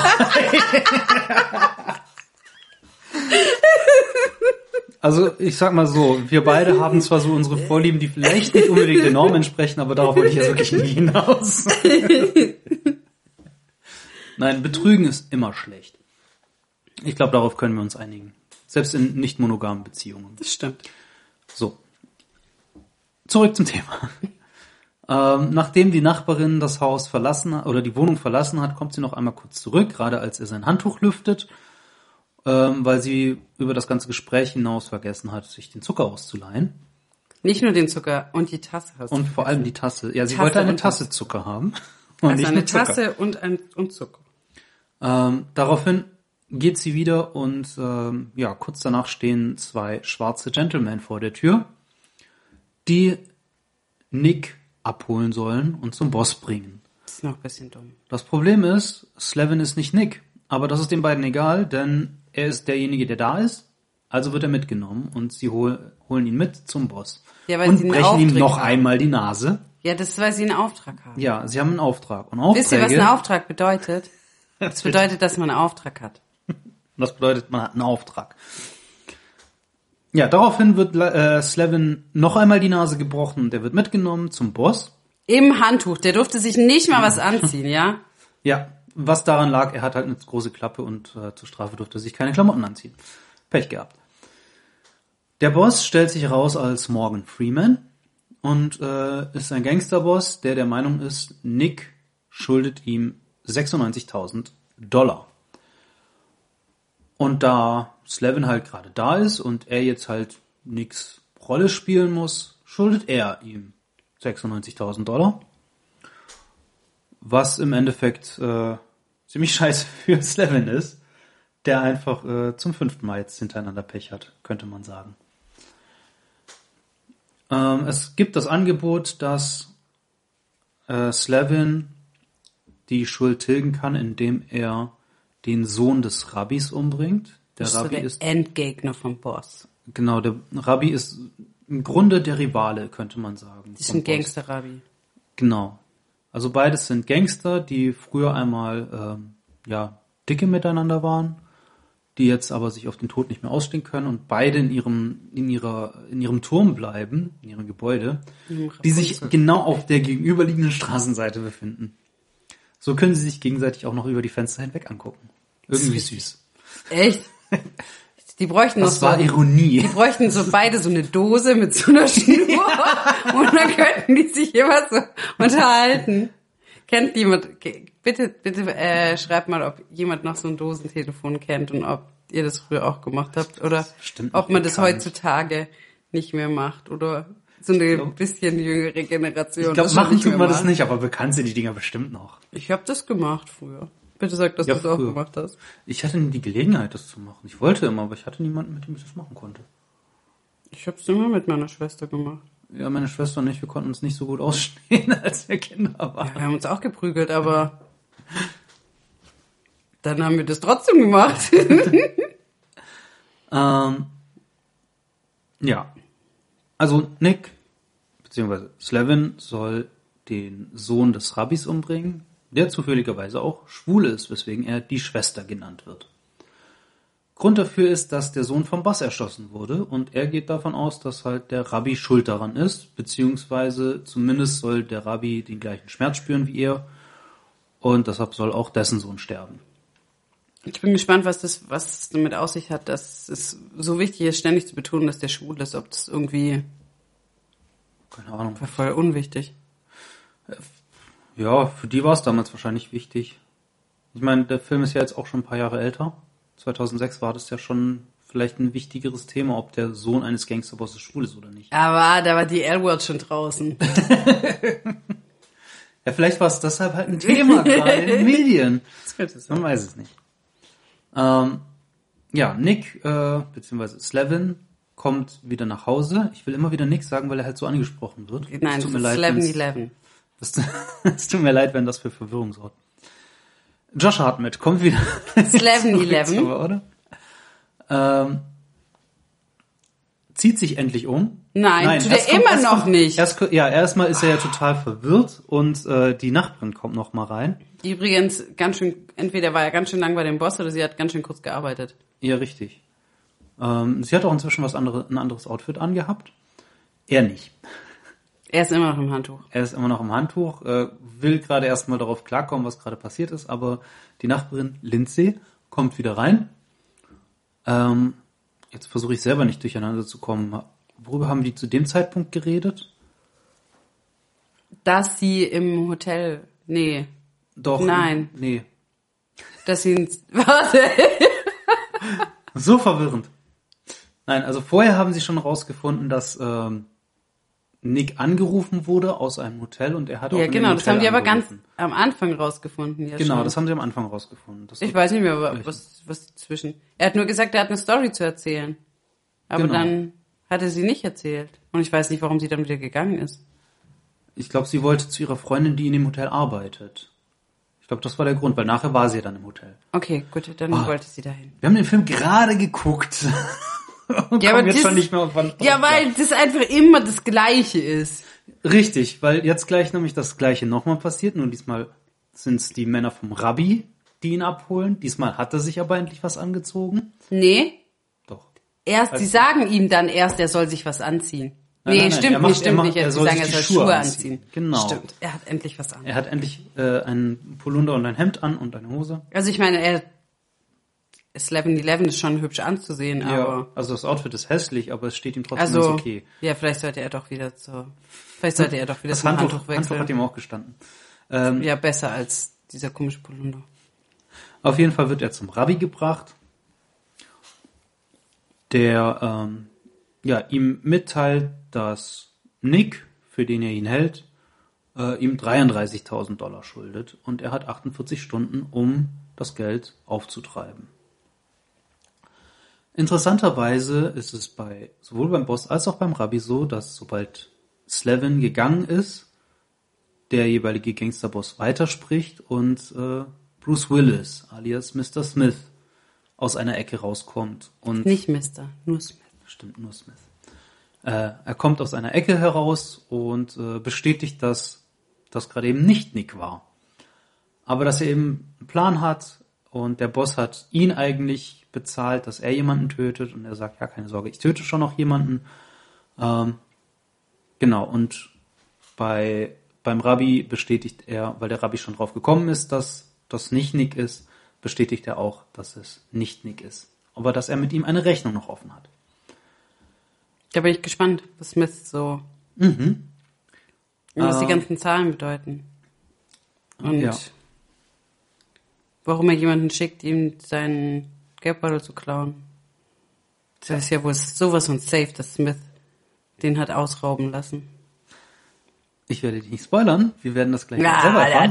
Also ich sag mal so, wir beide haben zwar so unsere Vorlieben, die vielleicht nicht unbedingt der Norm entsprechen, aber darauf wollte ich jetzt wirklich nie hinaus. Nein, Betrügen ist immer schlecht. Ich glaube, darauf können wir uns einigen. Selbst in nicht monogamen Beziehungen. Das stimmt. So. Zurück zum Thema. <laughs> Ähm, nachdem die Nachbarin das Haus verlassen hat, oder die Wohnung verlassen hat, kommt sie noch einmal kurz zurück, gerade als er sein Handtuch lüftet, ähm, weil sie über das ganze Gespräch hinaus vergessen hat, sich den Zucker auszuleihen. Nicht nur den Zucker und die Tasse hast Und vor allem die Tasse. Ja, sie Tasse wollte eine Tasse Zucker haben. <laughs> Und Also nicht eine. Tasse und ein und Zucker. Ähm, daraufhin geht sie wieder und ähm, ja, kurz danach stehen zwei schwarze Gentlemen vor der Tür, die Nick abholen sollen und zum Boss bringen. Das ist noch ein bisschen dumm. Das Problem ist, Slevin ist nicht Nick, aber das ist den beiden egal, denn er ist derjenige, der da ist, also wird er mitgenommen und sie hol, holen ihn mit zum Boss Ja, weil und brechen ihm noch haben. einmal die Nase. Ja, das ist, weil sie einen Auftrag haben. Ja, sie haben einen Auftrag und Aufträge. Wisst ihr, was ein Auftrag bedeutet? <laughs> Das bedeutet, dass man einen Auftrag hat. Das bedeutet, man hat einen Auftrag. Ja, daraufhin wird äh, Slevin noch einmal die Nase gebrochen und der wird mitgenommen zum Boss. Im Handtuch. Der durfte sich nicht mal was anziehen, ja? Ja, was daran lag, er hat halt eine große Klappe und äh, zur Strafe durfte er sich keine Klamotten anziehen. Pech gehabt. Der Boss stellt sich heraus als Morgan Freeman und äh, ist ein Gangsterboss, der der Meinung ist, Nick schuldet ihm 96.000 Dollar. Und da Slevin halt gerade da ist und er jetzt halt Nicks Rolle spielen muss, schuldet er ihm 96.000 Dollar. Was im Endeffekt äh, ziemlich <laughs> scheiße für Slevin ist. der einfach äh, zum fünften Mal jetzt hintereinander Pech hat, könnte man sagen. Ähm, es gibt das Angebot, dass äh, Slavin die Schuld tilgen kann, indem er den Sohn des Rabbis umbringt. Der Das ist Rabbi der ist Endgegner vom Boss. genau der Rabbi ist im Grunde der Rivale, könnte man sagen. Das ist ein. Gangster-Rabbi. Genau. Also beides sind Gangster, die früher einmal ähm, ja dicke miteinander waren, die jetzt aber sich auf den Tod nicht mehr ausstehen können und beide in ihrem in ihrer in ihrem Turm bleiben, in ihrem Gebäude, die sich genau auf der gegenüberliegenden Straßenseite befinden. So können sie sich gegenseitig auch noch über die Fenster hinweg angucken. Irgendwie süß. Echt? Die bräuchten noch Das war so, Ironie. die bräuchten so beide so eine Dose mit so einer Schnur <laughs> und dann könnten die sich immer so unterhalten. Kennt jemand, bitte, bitte äh, schreibt mal, ob jemand noch so ein Dosentelefon kennt und ob ihr das früher auch gemacht habt oder ob man das heutzutage nicht mehr macht oder so eine glaub- bisschen jüngere Generation. Ich glaube, machen tut man das nicht, aber bekannt sind die Dinger bestimmt noch. Ich habe das gemacht früher. Bitte sag, dass Ja, du es auch gemacht hast. Ich hatte nie die Gelegenheit, das zu machen. Ich wollte immer, aber ich hatte niemanden, mit dem ich das machen konnte. Ich habe es immer mit meiner Schwester gemacht. Ja, meine Schwester und ich, wir konnten uns nicht so gut ausstehen, <laughs> als wir Kinder waren. Ja, wir haben uns auch geprügelt, aber dann haben wir das trotzdem gemacht. <laughs> Ähm, ja. Also Nick, beziehungsweise Slevin, soll den Sohn des Rabbis umbringen, der zufälligerweise auch schwul ist, weswegen er die Schwester genannt wird. Grund dafür ist, dass der Sohn vom Boss erschossen wurde und er geht davon aus, dass halt der Rabbi schuld daran ist, beziehungsweise zumindest soll der Rabbi den gleichen Schmerz spüren wie er und deshalb soll auch dessen Sohn sterben. Ich bin gespannt, was das, was es damit aus sich hat, dass es so wichtig ist, ständig zu betonen, dass der schwul ist. Ob das irgendwie Keine Ahnung. war voll unwichtig. Ja, für die war es damals wahrscheinlich wichtig. Ich meine, der Film ist ja jetzt auch schon ein paar Jahre älter. 2006 war das ja schon vielleicht ein wichtigeres Thema, ob der Sohn eines Gangsterbosses schwul ist oder nicht. Aber da war die L-Word schon draußen. <laughs> Ja, vielleicht war es deshalb halt ein Thema gerade in den Medien. <laughs> Man weiß es nicht. Ähm, ja, Nick, äh, beziehungsweise Slevin, kommt wieder nach Hause. Ich will immer wieder Nick sagen, weil er halt so angesprochen wird. Nein, Es tut mir leid, wenn's- 11-11. Es, <laughs> es tut mir leid, wenn das für Verwirrung sorgt. Josh Hartnett kommt wieder. <laughs> 11-11. zurück, oder? Ähm, zieht sich endlich um. Nein, tut erst er immer noch nicht. Erst, ja, erstmal ist er ja total verwirrt und äh, die Nachbarin kommt noch mal rein. Übrigens ganz schön, entweder war er ganz schön lang bei dem Boss oder sie hat ganz schön kurz gearbeitet. Ja, richtig. Ähm, sie hat auch inzwischen was andere, ein anderes Outfit angehabt. Er nicht. Er ist immer noch im Handtuch. Er ist immer noch im Handtuch, äh, will gerade erstmal darauf klarkommen, was gerade passiert ist, aber die Nachbarin Lindsay kommt wieder rein. Ähm, jetzt versuche ich selber nicht durcheinander zu kommen. Worüber haben die zu dem Zeitpunkt geredet? Dass sie im Hotel, nee, Doch. Nein. Nee. dass sie, ins- <laughs> warte, So verwirrend. Nein, also vorher haben sie schon rausgefunden, dass ähm, Nick angerufen wurde aus einem Hotel und er hat auch ja genau, das Hotel haben die aber ganz am Anfang rausgefunden. Ja Genau, schon. das haben sie am Anfang rausgefunden. Das Ich weiß nicht mehr, was, was zwischen. Er hat nur gesagt, er hat eine Story zu erzählen. Aber Genau. dann hat er sie nicht erzählt. Und ich weiß nicht, warum sie dann wieder gegangen ist. Ich glaube, sie wollte zu ihrer Freundin, die in dem Hotel arbeitet. Ich glaube, das war der Grund, weil nachher war sie ja dann im Hotel. Okay, gut, dann Ah. wollte sie dahin. Wir haben den Film gerade geguckt. <laughs> Und Ja, aber jetzt das- schon nicht mehr auf wann. Ja, weil das einfach immer das Gleiche ist. Richtig, weil jetzt gleich nämlich das Gleiche nochmal passiert. Nur diesmal sind es die Männer vom Rabbi, die ihn abholen. Diesmal hat er sich aber endlich was angezogen. Nee, Erst, sie sagen ihm dann erst, er soll sich was anziehen. Nein, nee, nein, nein, stimmt er macht- nicht, er stimmt macht- nicht. er Sie soll sagen, sich er soll Schuhe Schuhe anziehen. anziehen. Genau. Stimmt, er hat endlich was an. Er hat endlich äh, einen Polunder und ein Hemd an und eine Hose. Also ich meine, er, 11-11 ist schon hübsch anzusehen, Ja, aber... also das Outfit ist hässlich, aber es steht ihm trotzdem Also, ganz okay. ja, vielleicht sollte er doch wieder zur, vielleicht sollte er doch wieder Das zum Handtuch, Handtuch Handtuch wechseln. hat ihm auch gestanden. Ähm, ja, besser als dieser komische Polunder. Auf jeden Fall wird er zum Rabbi gebracht, der ähm, ja, ihm mitteilt, dass Nick, für den er ihn hält, äh, ihm 33.000 Dollar schuldet und er hat 48 Stunden, um das Geld aufzutreiben. Interessanterweise ist es bei sowohl beim Boss als auch beim Rabbi so, dass sobald Slevin gegangen ist, der jeweilige Gangsterboss weiterspricht und äh, Bruce Willis alias Mr. Smith aus einer Ecke rauskommt und Nicht Mister, nur Smith. Stimmt, nur Smith. Äh, er kommt aus einer Ecke heraus und äh, bestätigt, dass das gerade eben nicht Nick war. Aber dass er eben einen Plan hat und der Boss hat ihn eigentlich bezahlt, dass er jemanden tötet und er sagt, ja, keine Sorge, ich töte schon noch jemanden. Ähm, genau, und bei, beim Rabbi bestätigt er, weil der Rabbi schon drauf gekommen ist, dass das nicht Nick ist, bestätigt er auch, dass es nicht Nick ist. Aber dass er mit ihm eine Rechnung noch offen hat. Da bin ich gespannt, was Smith so. Mhm. Und was die Ähm. ganzen Zahlen bedeuten. Und Ja. warum er jemanden schickt, ihm seinen Geldbeutel zu klauen. Das ist ja wohl sowas von safe, dass Smith den hat ausrauben lassen. Ich werde dich nicht spoilern, wir werden das gleich Ja, selber erfahren.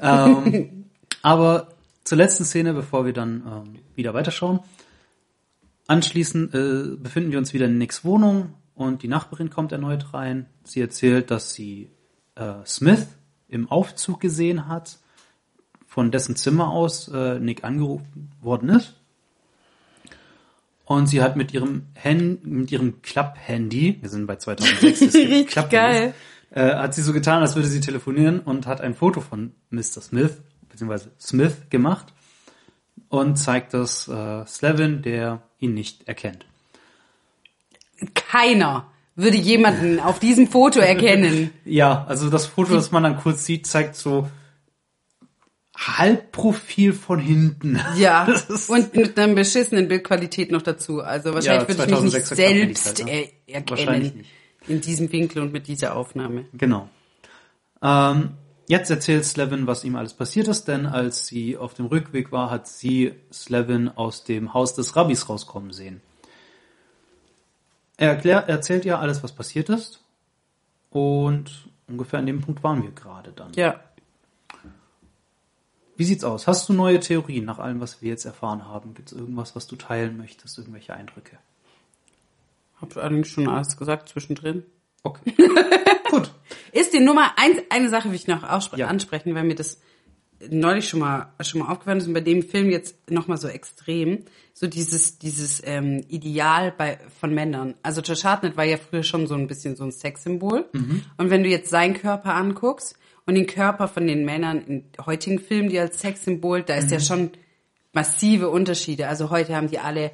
natürlich. <laughs> ähm, aber zur letzten Szene, bevor wir dann ähm, wieder weiterschauen. Anschließend äh, befinden wir uns wieder in Nicks Wohnung und die Nachbarin kommt erneut rein. Sie erzählt, dass sie äh, Smith im Aufzug gesehen hat, von dessen Zimmer aus äh, Nick angerufen worden ist. Und sie hat mit ihrem Hand, mit ihrem Klapp-Handy, wir sind bei 2006, es <laughs> gibt Richtig geil. äh, hat sie so getan, als würde sie telefonieren und hat ein Foto von Mr. Smith, beziehungsweise Smith gemacht und zeigt das äh, Slevin, der ihn nicht erkennt. Keiner würde jemanden auf diesem Foto erkennen. <laughs> Ja, also das Foto, das man dann kurz sieht, zeigt so Halbprofil von hinten. Ja, <laughs> und mit einer beschissenen Bildqualität noch dazu. Also wahrscheinlich Ja, würde ich mich nicht 2006er Klapphandy selbst halt, ne? er erkennen. Nicht. In diesem Winkel und mit dieser Aufnahme. Genau. Ähm, jetzt erzählt Slevin, was ihm alles passiert ist, denn als sie auf dem Rückweg war, hat sie Slevin aus dem Haus des Rabbis rauskommen sehen. Er erklärt, erzählt ihr alles, was passiert ist. Und ungefähr an dem Punkt waren wir gerade dann. Ja. Wie sieht's aus? Hast du neue Theorien nach allem, was wir jetzt erfahren haben? Gibt es irgendwas, was du teilen möchtest? Irgendwelche Eindrücke? Hab allerdings schon alles gesagt zwischendrin. Okay. <laughs> Gut. Ist die Nummer eins, eine Sache will ich noch Ja. ansprechen, weil mir das neulich schon mal, schon mal aufgefallen ist und bei dem Film jetzt nochmal so extrem. So dieses, dieses ähm, Ideal bei, von Männern. Also Josh Hartnett war ja früher schon so ein bisschen so ein Sexsymbol. Und wenn du jetzt seinen Körper anguckst und den Körper von den Männern in heutigen Filmen, die als Sexsymbol, da ist ja schon massive Unterschiede. Also heute haben die alle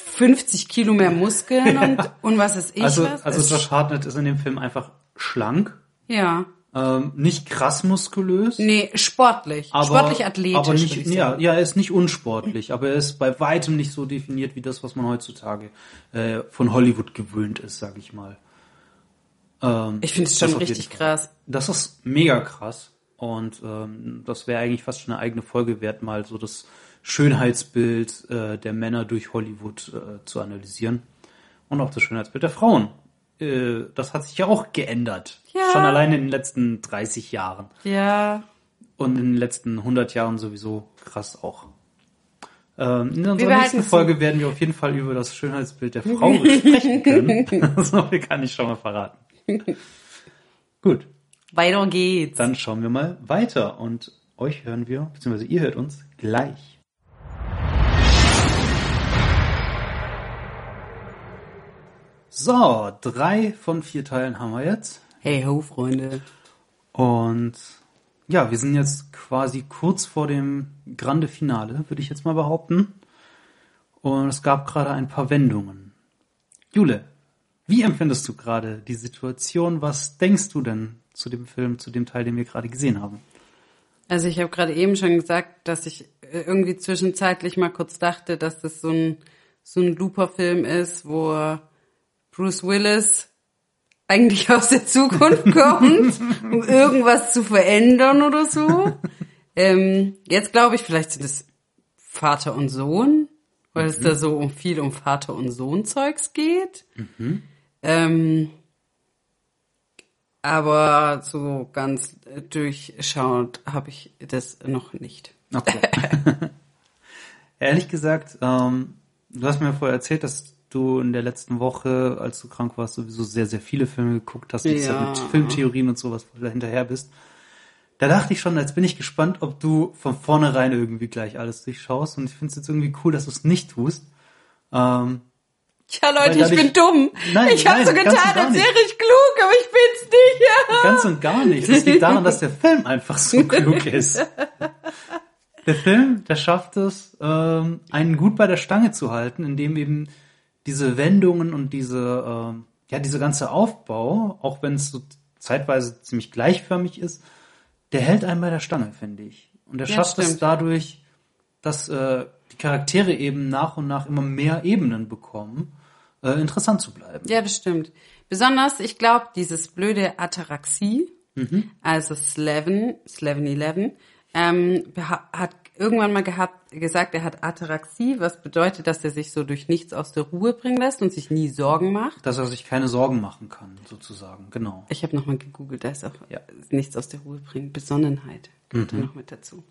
50 Kilo mehr Muskeln <laughs> und, und was ist ich Also, was? also Josh Hartnett ist in dem Film einfach schlank, ja. ähm, nicht krass muskulös. Nee, sportlich. aber, sportlich athletisch. Aber nicht, ich ja, ja, er ist nicht unsportlich, aber er ist bei weitem nicht so definiert wie das, was man heutzutage äh, von Hollywood gewöhnt ist, sag ich mal. Ähm, Ich finde es schon richtig krass. Das ist mega krass und ähm, das wäre eigentlich fast schon eine eigene Folge wert, mal so das Schönheitsbild äh, der Männer durch Hollywood äh, zu analysieren und auch das Schönheitsbild der Frauen. Äh, das hat sich ja auch geändert. Ja. Schon allein in den letzten 30 Jahren. Ja. Und in den letzten 100 Jahren sowieso krass auch. Ähm, in unserer nächsten Folge werden wir auf jeden Fall über das Schönheitsbild der <laughs> Frau sprechen können. <laughs> so viel kann ich schon mal verraten. <laughs> Gut, Weiter geht's. dann schauen wir mal weiter und euch hören wir, beziehungsweise ihr hört uns gleich. So, drei von vier Teilen haben wir jetzt. Hey ho, Freunde. Und ja, wir sind jetzt quasi kurz vor dem Grande Finale, würde ich jetzt mal behaupten. Und es gab gerade ein paar Wendungen. Jule, wie empfindest du gerade die Situation? Was denkst du denn zu dem Film, zu dem Teil, den wir gerade gesehen haben? Also ich habe gerade eben schon gesagt, dass ich äh, irgendwie zwischenzeitlich mal kurz dachte, dass das so ein so ein Looper-Film ist, wo Bruce Willis eigentlich <laughs> aus der Zukunft kommt, um irgendwas zu verändern oder so. Ähm, jetzt glaube ich, vielleicht sind es Vater und Sohn, weil es da so um viel um Vater und Sohn Zeugs geht. Ähm, aber so ganz durchschaut habe ich das noch nicht. Okay. <laughs> <laughs> Ehrlich gesagt, ähm, du hast mir vorher erzählt, dass du in der letzten Woche, als du krank warst, sowieso sehr, sehr viele Filme geguckt hast, Ja. mit Filmtheorien und sowas voll hinterher bist. Da dachte ich schon, jetzt bin ich gespannt, ob du von vornherein irgendwie gleich alles durchschaust. Und ich finde es jetzt irgendwie cool, dass du es nicht tust. Ähm, Ja, Leute, ich bin dumm. Nein, ich habe so getan, als wäre ich klug, aber ich bin's nicht. Ganz und gar nicht. Das liegt daran, dass der Film einfach so klug ist. <laughs> Der Film, der schafft es, ähm, einen gut bei der Stange zu halten, indem eben diese Wendungen und diese, ähm, ja, diese ganze Aufbau, auch wenn es so zeitweise ziemlich gleichförmig ist, der hält einen bei der Stange, finde ich. Und er Ja, schafft es stimmt. dadurch, dass äh, die Charaktere eben nach und nach immer mehr Ebenen bekommen, äh, interessant zu bleiben. Ja, das stimmt. Besonders, ich glaube, dieses blöde Ataraxie, Mhm. also Slaven, Slaven 11, ähm, hat irgendwann mal gehabt, gesagt, er hat Ataraxie, was bedeutet, dass er sich so durch nichts aus der Ruhe bringen lässt und sich nie Sorgen macht. Dass er sich keine Sorgen machen kann, sozusagen, genau. Ich habe nochmal gegoogelt, da ist auch Ja. nichts aus der Ruhe bringen. Besonnenheit kommt Mhm. da noch mit dazu.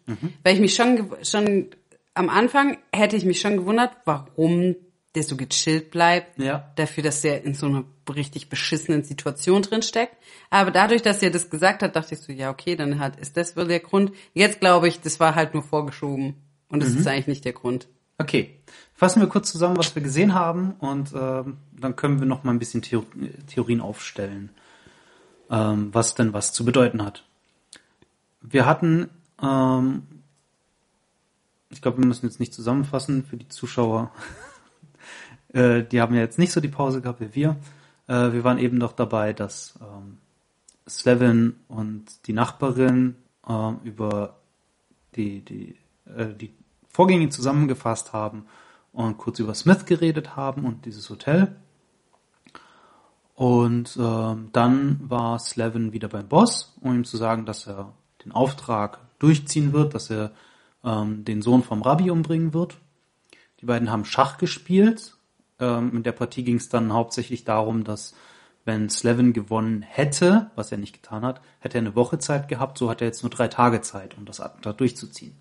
Weil ich mich schon, schon am Anfang hätte ich mich schon gewundert, warum der so gechillt bleibt. Ja. Dafür, dass er in so einer richtig beschissenen Situation drin steckt. Aber dadurch, dass er das gesagt hat, dachte ich so, ja, okay, dann hat, ist das wohl der Grund. Jetzt glaube ich, das war halt nur vorgeschoben. Und Mhm. das ist eigentlich nicht der Grund. Okay, fassen wir kurz zusammen, was wir gesehen haben und ähm, dann können wir noch mal ein bisschen Theo Theorien aufstellen, ähm, was denn was zu bedeuten hat. Wir hatten, ähm, ich glaube, wir müssen jetzt nicht zusammenfassen für die Zuschauer. Äh, die haben ja jetzt nicht so die Pause gehabt wie wir. Äh, wir waren eben noch dabei, dass ähm, Slevin und die Nachbarin ähm, über die, die, äh, die Vorgänge zusammengefasst haben und kurz über Smith geredet haben und dieses Hotel. Und ähm, dann war Slevin wieder beim Boss, um ihm zu sagen, dass er den Auftrag durchziehen wird, dass er ähm, den Sohn vom Rabbi umbringen wird. Die beiden haben Schach gespielt. Ähm, in der Partie ging es dann hauptsächlich darum, dass wenn Slevin gewonnen hätte, was er nicht getan hat, hätte er eine Woche Zeit gehabt, so hat er jetzt nur drei Tage Zeit, um das Attentat durchzuziehen.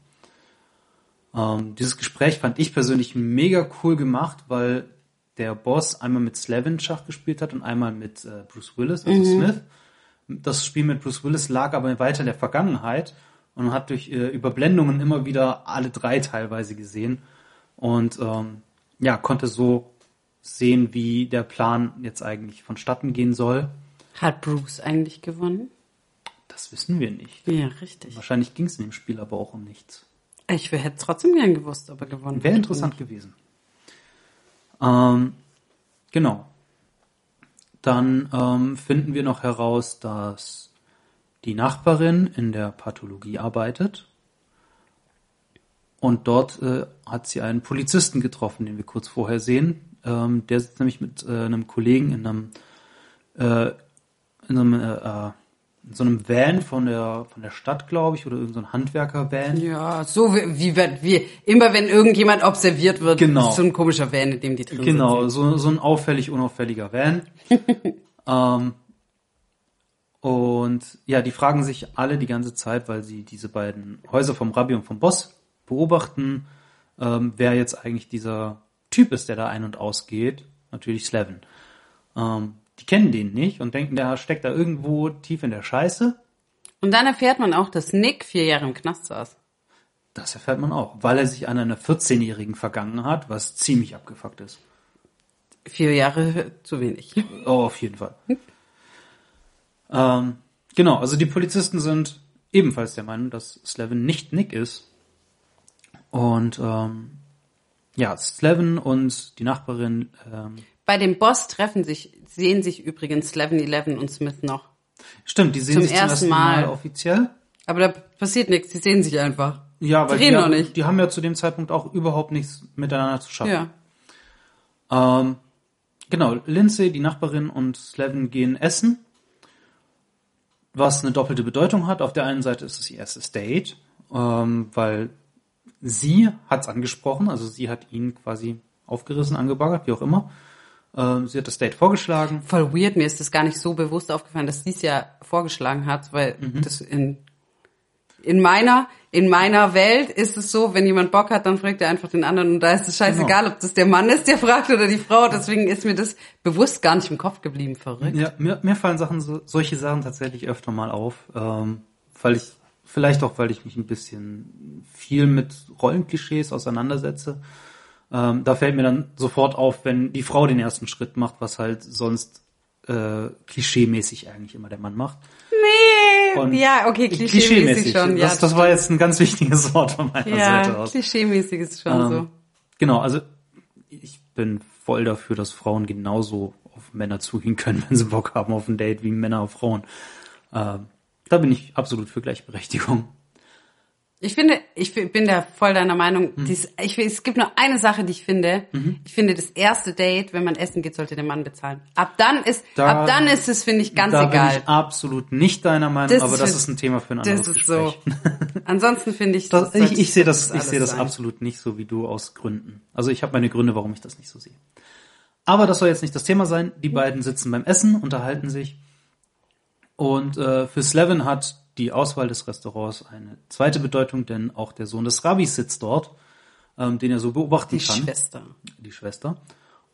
Ähm, dieses Gespräch fand ich persönlich mega cool gemacht, weil der Boss einmal mit Slevin Schach gespielt hat und einmal mit äh, Bruce Willis, also Smith. Das Spiel mit Bruce Willis lag aber weiter in der Vergangenheit und hat durch äh, Überblendungen immer wieder alle drei teilweise gesehen und ähm, ja, konnte so sehen, wie der Plan jetzt eigentlich vonstatten gehen soll. Hat Bruce eigentlich gewonnen? Das wissen wir nicht. Ja, richtig. Wahrscheinlich ging es in dem Spiel aber auch um nichts. Ich hätte trotzdem gern gewusst, ob er gewonnen Wäre interessant gewesen. Ähm, genau. Dann ähm, finden wir noch heraus, dass die Nachbarin in der Pathologie arbeitet. Und dort äh, hat sie einen Polizisten getroffen, den wir kurz vorher sehen. Ähm, der sitzt nämlich mit äh, einem Kollegen in einem, äh, in einem, äh, äh, in so einem Van von der, von der Stadt, glaube ich, oder irgendein so Handwerker-Van. Ja, so wie, wie, wie immer wenn irgendjemand observiert wird, Genau. ist so ein komischer Van, in dem die drin Genau, sitzen. so, so ein auffällig unauffälliger Van. <laughs> ähm, und ja, die fragen sich alle die ganze Zeit, weil sie diese beiden Häuser vom Rabbi und vom Boss beobachten, ähm, wer jetzt eigentlich dieser Typ ist, der da ein- und ausgeht. Natürlich Slevin. Ähm, die kennen den nicht und denken, der steckt da irgendwo tief in der Scheiße. Und dann erfährt man auch, dass Nick vier Jahre im Knast saß. Das erfährt man auch, weil er sich an einer 14-Jährigen vergangen hat, was ziemlich abgefuckt ist. Vier Jahre <laughs> zu wenig. Oh, auf jeden Fall. ähm, genau, also die Polizisten sind ebenfalls der Meinung, dass Slevin nicht Nick ist. Und ähm, ja, Slevin und die Nachbarin, ähm, Bei dem Boss treffen sich, sehen sich übrigens 11-11 und Smith noch. stimmt, die sehen Zum sich zum ersten ersten Mal, Mal. offiziell. Aber da passiert nichts, sie sehen sich einfach. Ja, weil Die die, haben- noch nicht. die haben ja zu dem Zeitpunkt auch überhaupt nichts miteinander zu schaffen. Ja. Ähm, genau, Lindsay, die Nachbarin und Slevin gehen essen, was eine doppelte Bedeutung hat. Auf der einen Seite ist es ihr erstes Date, ähm, weil sie hat's angesprochen, also sie hat ihn quasi aufgerissen, angebaggert, wie auch immer. Ähm, sie hat das Date vorgeschlagen. Voll weird, mir ist das gar nicht so bewusst aufgefallen, dass sie es ja vorgeschlagen hat, weil Mhm. das in in meiner, in meiner Welt ist es so, wenn jemand Bock hat, dann fragt er einfach den anderen und da ist es scheißegal, Genau. ob das der Mann ist, der fragt oder die Frau. Deswegen ist mir das bewusst gar nicht im Kopf geblieben, verrückt. Ja, mir, mir fallen Sachen, so, solche Sachen tatsächlich öfter mal auf, ähm, weil ich, vielleicht auch, weil ich mich ein bisschen viel mit Rollenklischees auseinandersetze. Ähm, da fällt mir dann sofort auf, wenn die Frau den ersten Schritt macht, was halt sonst äh, klischeemäßig eigentlich immer der Mann macht. Nee, Und ja, okay, klischeemäßig schon. Ja, das, das war jetzt ein ganz wichtiges <laughs> Wort von meiner Seite ja aus. klischeemäßig ist schon Ähm, so. Genau, also ich bin voll dafür, dass Frauen genauso auf Männer zugehen können, <laughs> wenn sie Bock haben auf ein Date, wie Männer auf Frauen. Ähm, da bin ich absolut für Gleichberechtigung. Ich finde, ich bin da voll deiner Meinung. Mhm. Dies, ich, es gibt nur eine Sache, die ich finde. Ich finde, das erste Date, wenn man essen geht, sollte der Mann bezahlen. Ab dann ist, Da- ab dann ist es, finde ich, ganz da egal. bin ich absolut nicht deiner Meinung, Das aber das für- ist ein Thema für ein anderes Das ist Gespräch. so. <laughs> Ansonsten finde ich, Das, ich, sollte- ich sehe das, ich sehe das sein. absolut nicht so wie du aus Gründen. Also ich habe meine Gründe, warum ich das nicht so sehe. Aber das soll jetzt nicht das Thema sein. Die beiden sitzen beim Essen, unterhalten sich. Und äh, für Slevin hat die Auswahl des Restaurants eine zweite Bedeutung, denn auch der Sohn des Rabbis sitzt dort, ähm, den er so beobachten Die kann Schwester. die Schwester.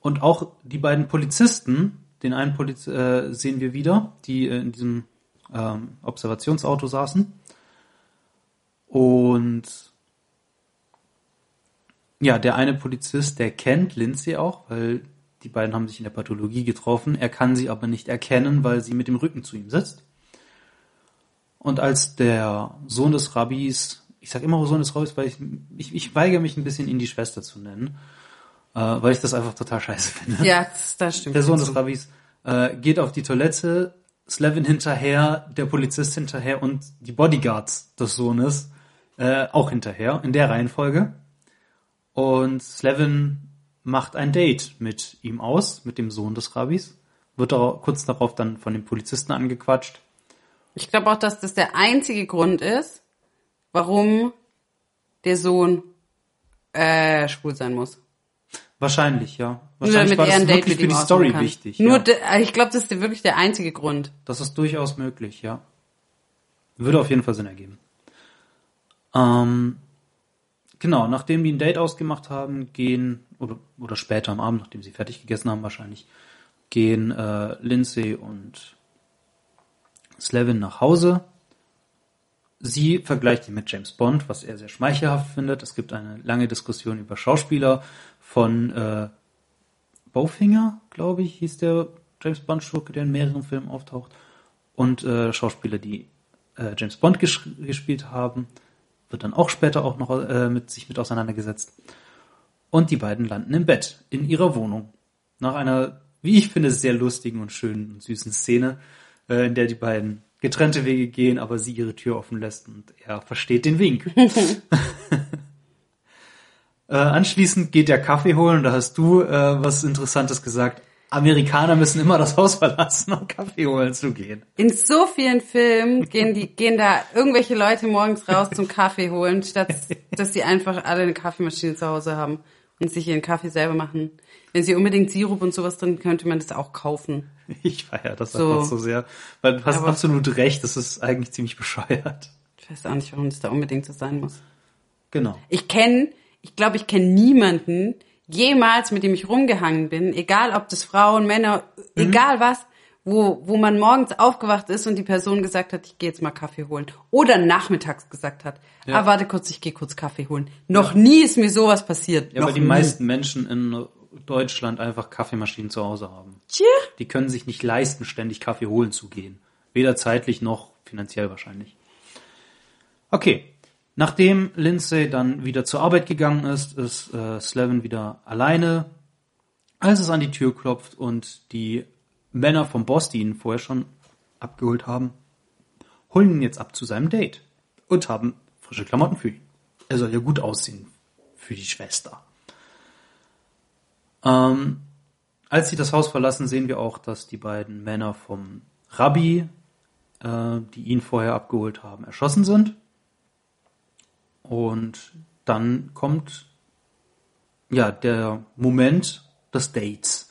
Und auch die beiden Polizisten, den einen Poliz äh, sehen wir wieder, die äh, in diesem ähm, Observationsauto saßen. Und ja, der eine Polizist, der kennt Lindsay auch, weil die beiden haben sich in der Pathologie getroffen. Er kann sie aber nicht erkennen, weil sie mit dem Rücken zu ihm sitzt. Und als der Sohn des Rabbis, ich sage immer Sohn des Rabbis, weil ich, ich, ich weigere mich ein bisschen, ihn die Schwester zu nennen, äh, weil ich das einfach total scheiße finde. Ja, das, das stimmt. Der Sohn des Rabbis äh, geht auf die Toilette, Slevin hinterher, der Polizist hinterher und die Bodyguards des Sohnes äh, auch hinterher, in der Reihenfolge. Und Slevin macht ein Date mit ihm aus, mit dem Sohn des Rabbis. Wird darauf, kurz darauf dann von den Polizisten angequatscht. Ich glaube auch, dass das der einzige Grund ist, warum der Sohn äh, schwul sein muss. Wahrscheinlich, ja. Nur Wahrscheinlich damit war er das wirklich für die Story kann. wichtig. Nur, ja. de, ich glaube, das ist wirklich der einzige Grund. Das ist durchaus möglich, ja. Würde auf jeden Fall Sinn ergeben. Ähm, genau, nachdem die ein Date ausgemacht haben, gehen, oder, oder später am Abend, nachdem sie fertig gegessen haben wahrscheinlich, gehen äh, Lindsay und Slevin nach Hause. Sie vergleicht ihn mit James Bond, was er sehr schmeichelhaft findet. Es gibt eine lange Diskussion über Schauspieler von äh, Bowfinger, glaube ich, hieß der James Bond-Schurke, der in mehreren Filmen auftaucht. Und äh, Schauspieler, die äh, James Bond gespielt haben, wird dann auch später auch noch äh, mit sich mit auseinandergesetzt. Und die beiden landen im Bett in ihrer Wohnung. Nach einer, wie ich finde, sehr lustigen und schönen und süßen Szene, äh, in der die beiden getrennte Wege gehen, aber sie ihre Tür offen lässt und er versteht den Wink. <laughs> <laughs> Äh, anschließend geht der Kaffee holen und da hast du äh, was Interessantes gesagt. Amerikaner müssen immer das Haus verlassen, um Kaffee holen zu gehen. In so vielen Filmen gehen die gehen da irgendwelche Leute morgens raus zum Kaffee holen, statt <laughs> dass sie einfach alle eine Kaffeemaschine zu Hause haben und sich ihren Kaffee selber machen. Wenn sie unbedingt Sirup und sowas drin, könnte man das auch kaufen. <laughs> Ich feiere das So. einfach so sehr. Weil du hast Aber- absolut recht, das ist eigentlich ziemlich bescheuert. Ich weiß auch nicht, warum das da unbedingt so sein muss. Genau. Ich kenne, ich glaube, ich kenne niemanden jemals, mit dem ich rumgehangen bin, egal ob das Frauen, Männer, Mhm. egal was, wo, wo man morgens aufgewacht ist und die Person gesagt hat, ich gehe jetzt mal Kaffee holen. Oder nachmittags gesagt hat, Ja. ah, warte kurz, ich gehe kurz Kaffee holen. Noch nie ist mir sowas passiert. Ja, Noch weil die nie. meisten Menschen in Deutschland einfach Kaffeemaschinen zu Hause haben. Tja. Die können sich nicht leisten, ständig Kaffee holen zu gehen. Weder zeitlich noch finanziell wahrscheinlich. Okay. Nachdem Lindsay dann wieder zur Arbeit gegangen ist, ist äh, Slevin wieder alleine, als es an die Tür klopft und die Männer vom Boss, die ihn vorher schon abgeholt haben, holen ihn jetzt ab zu seinem Date und haben frische Klamotten für ihn. Er soll ja gut aussehen für die Schwester. Ähm, als sie das Haus verlassen, sehen wir auch, dass die beiden Männer vom Rabbi, äh, die ihn vorher abgeholt haben, erschossen sind. Und dann kommt ja der Moment des Dates.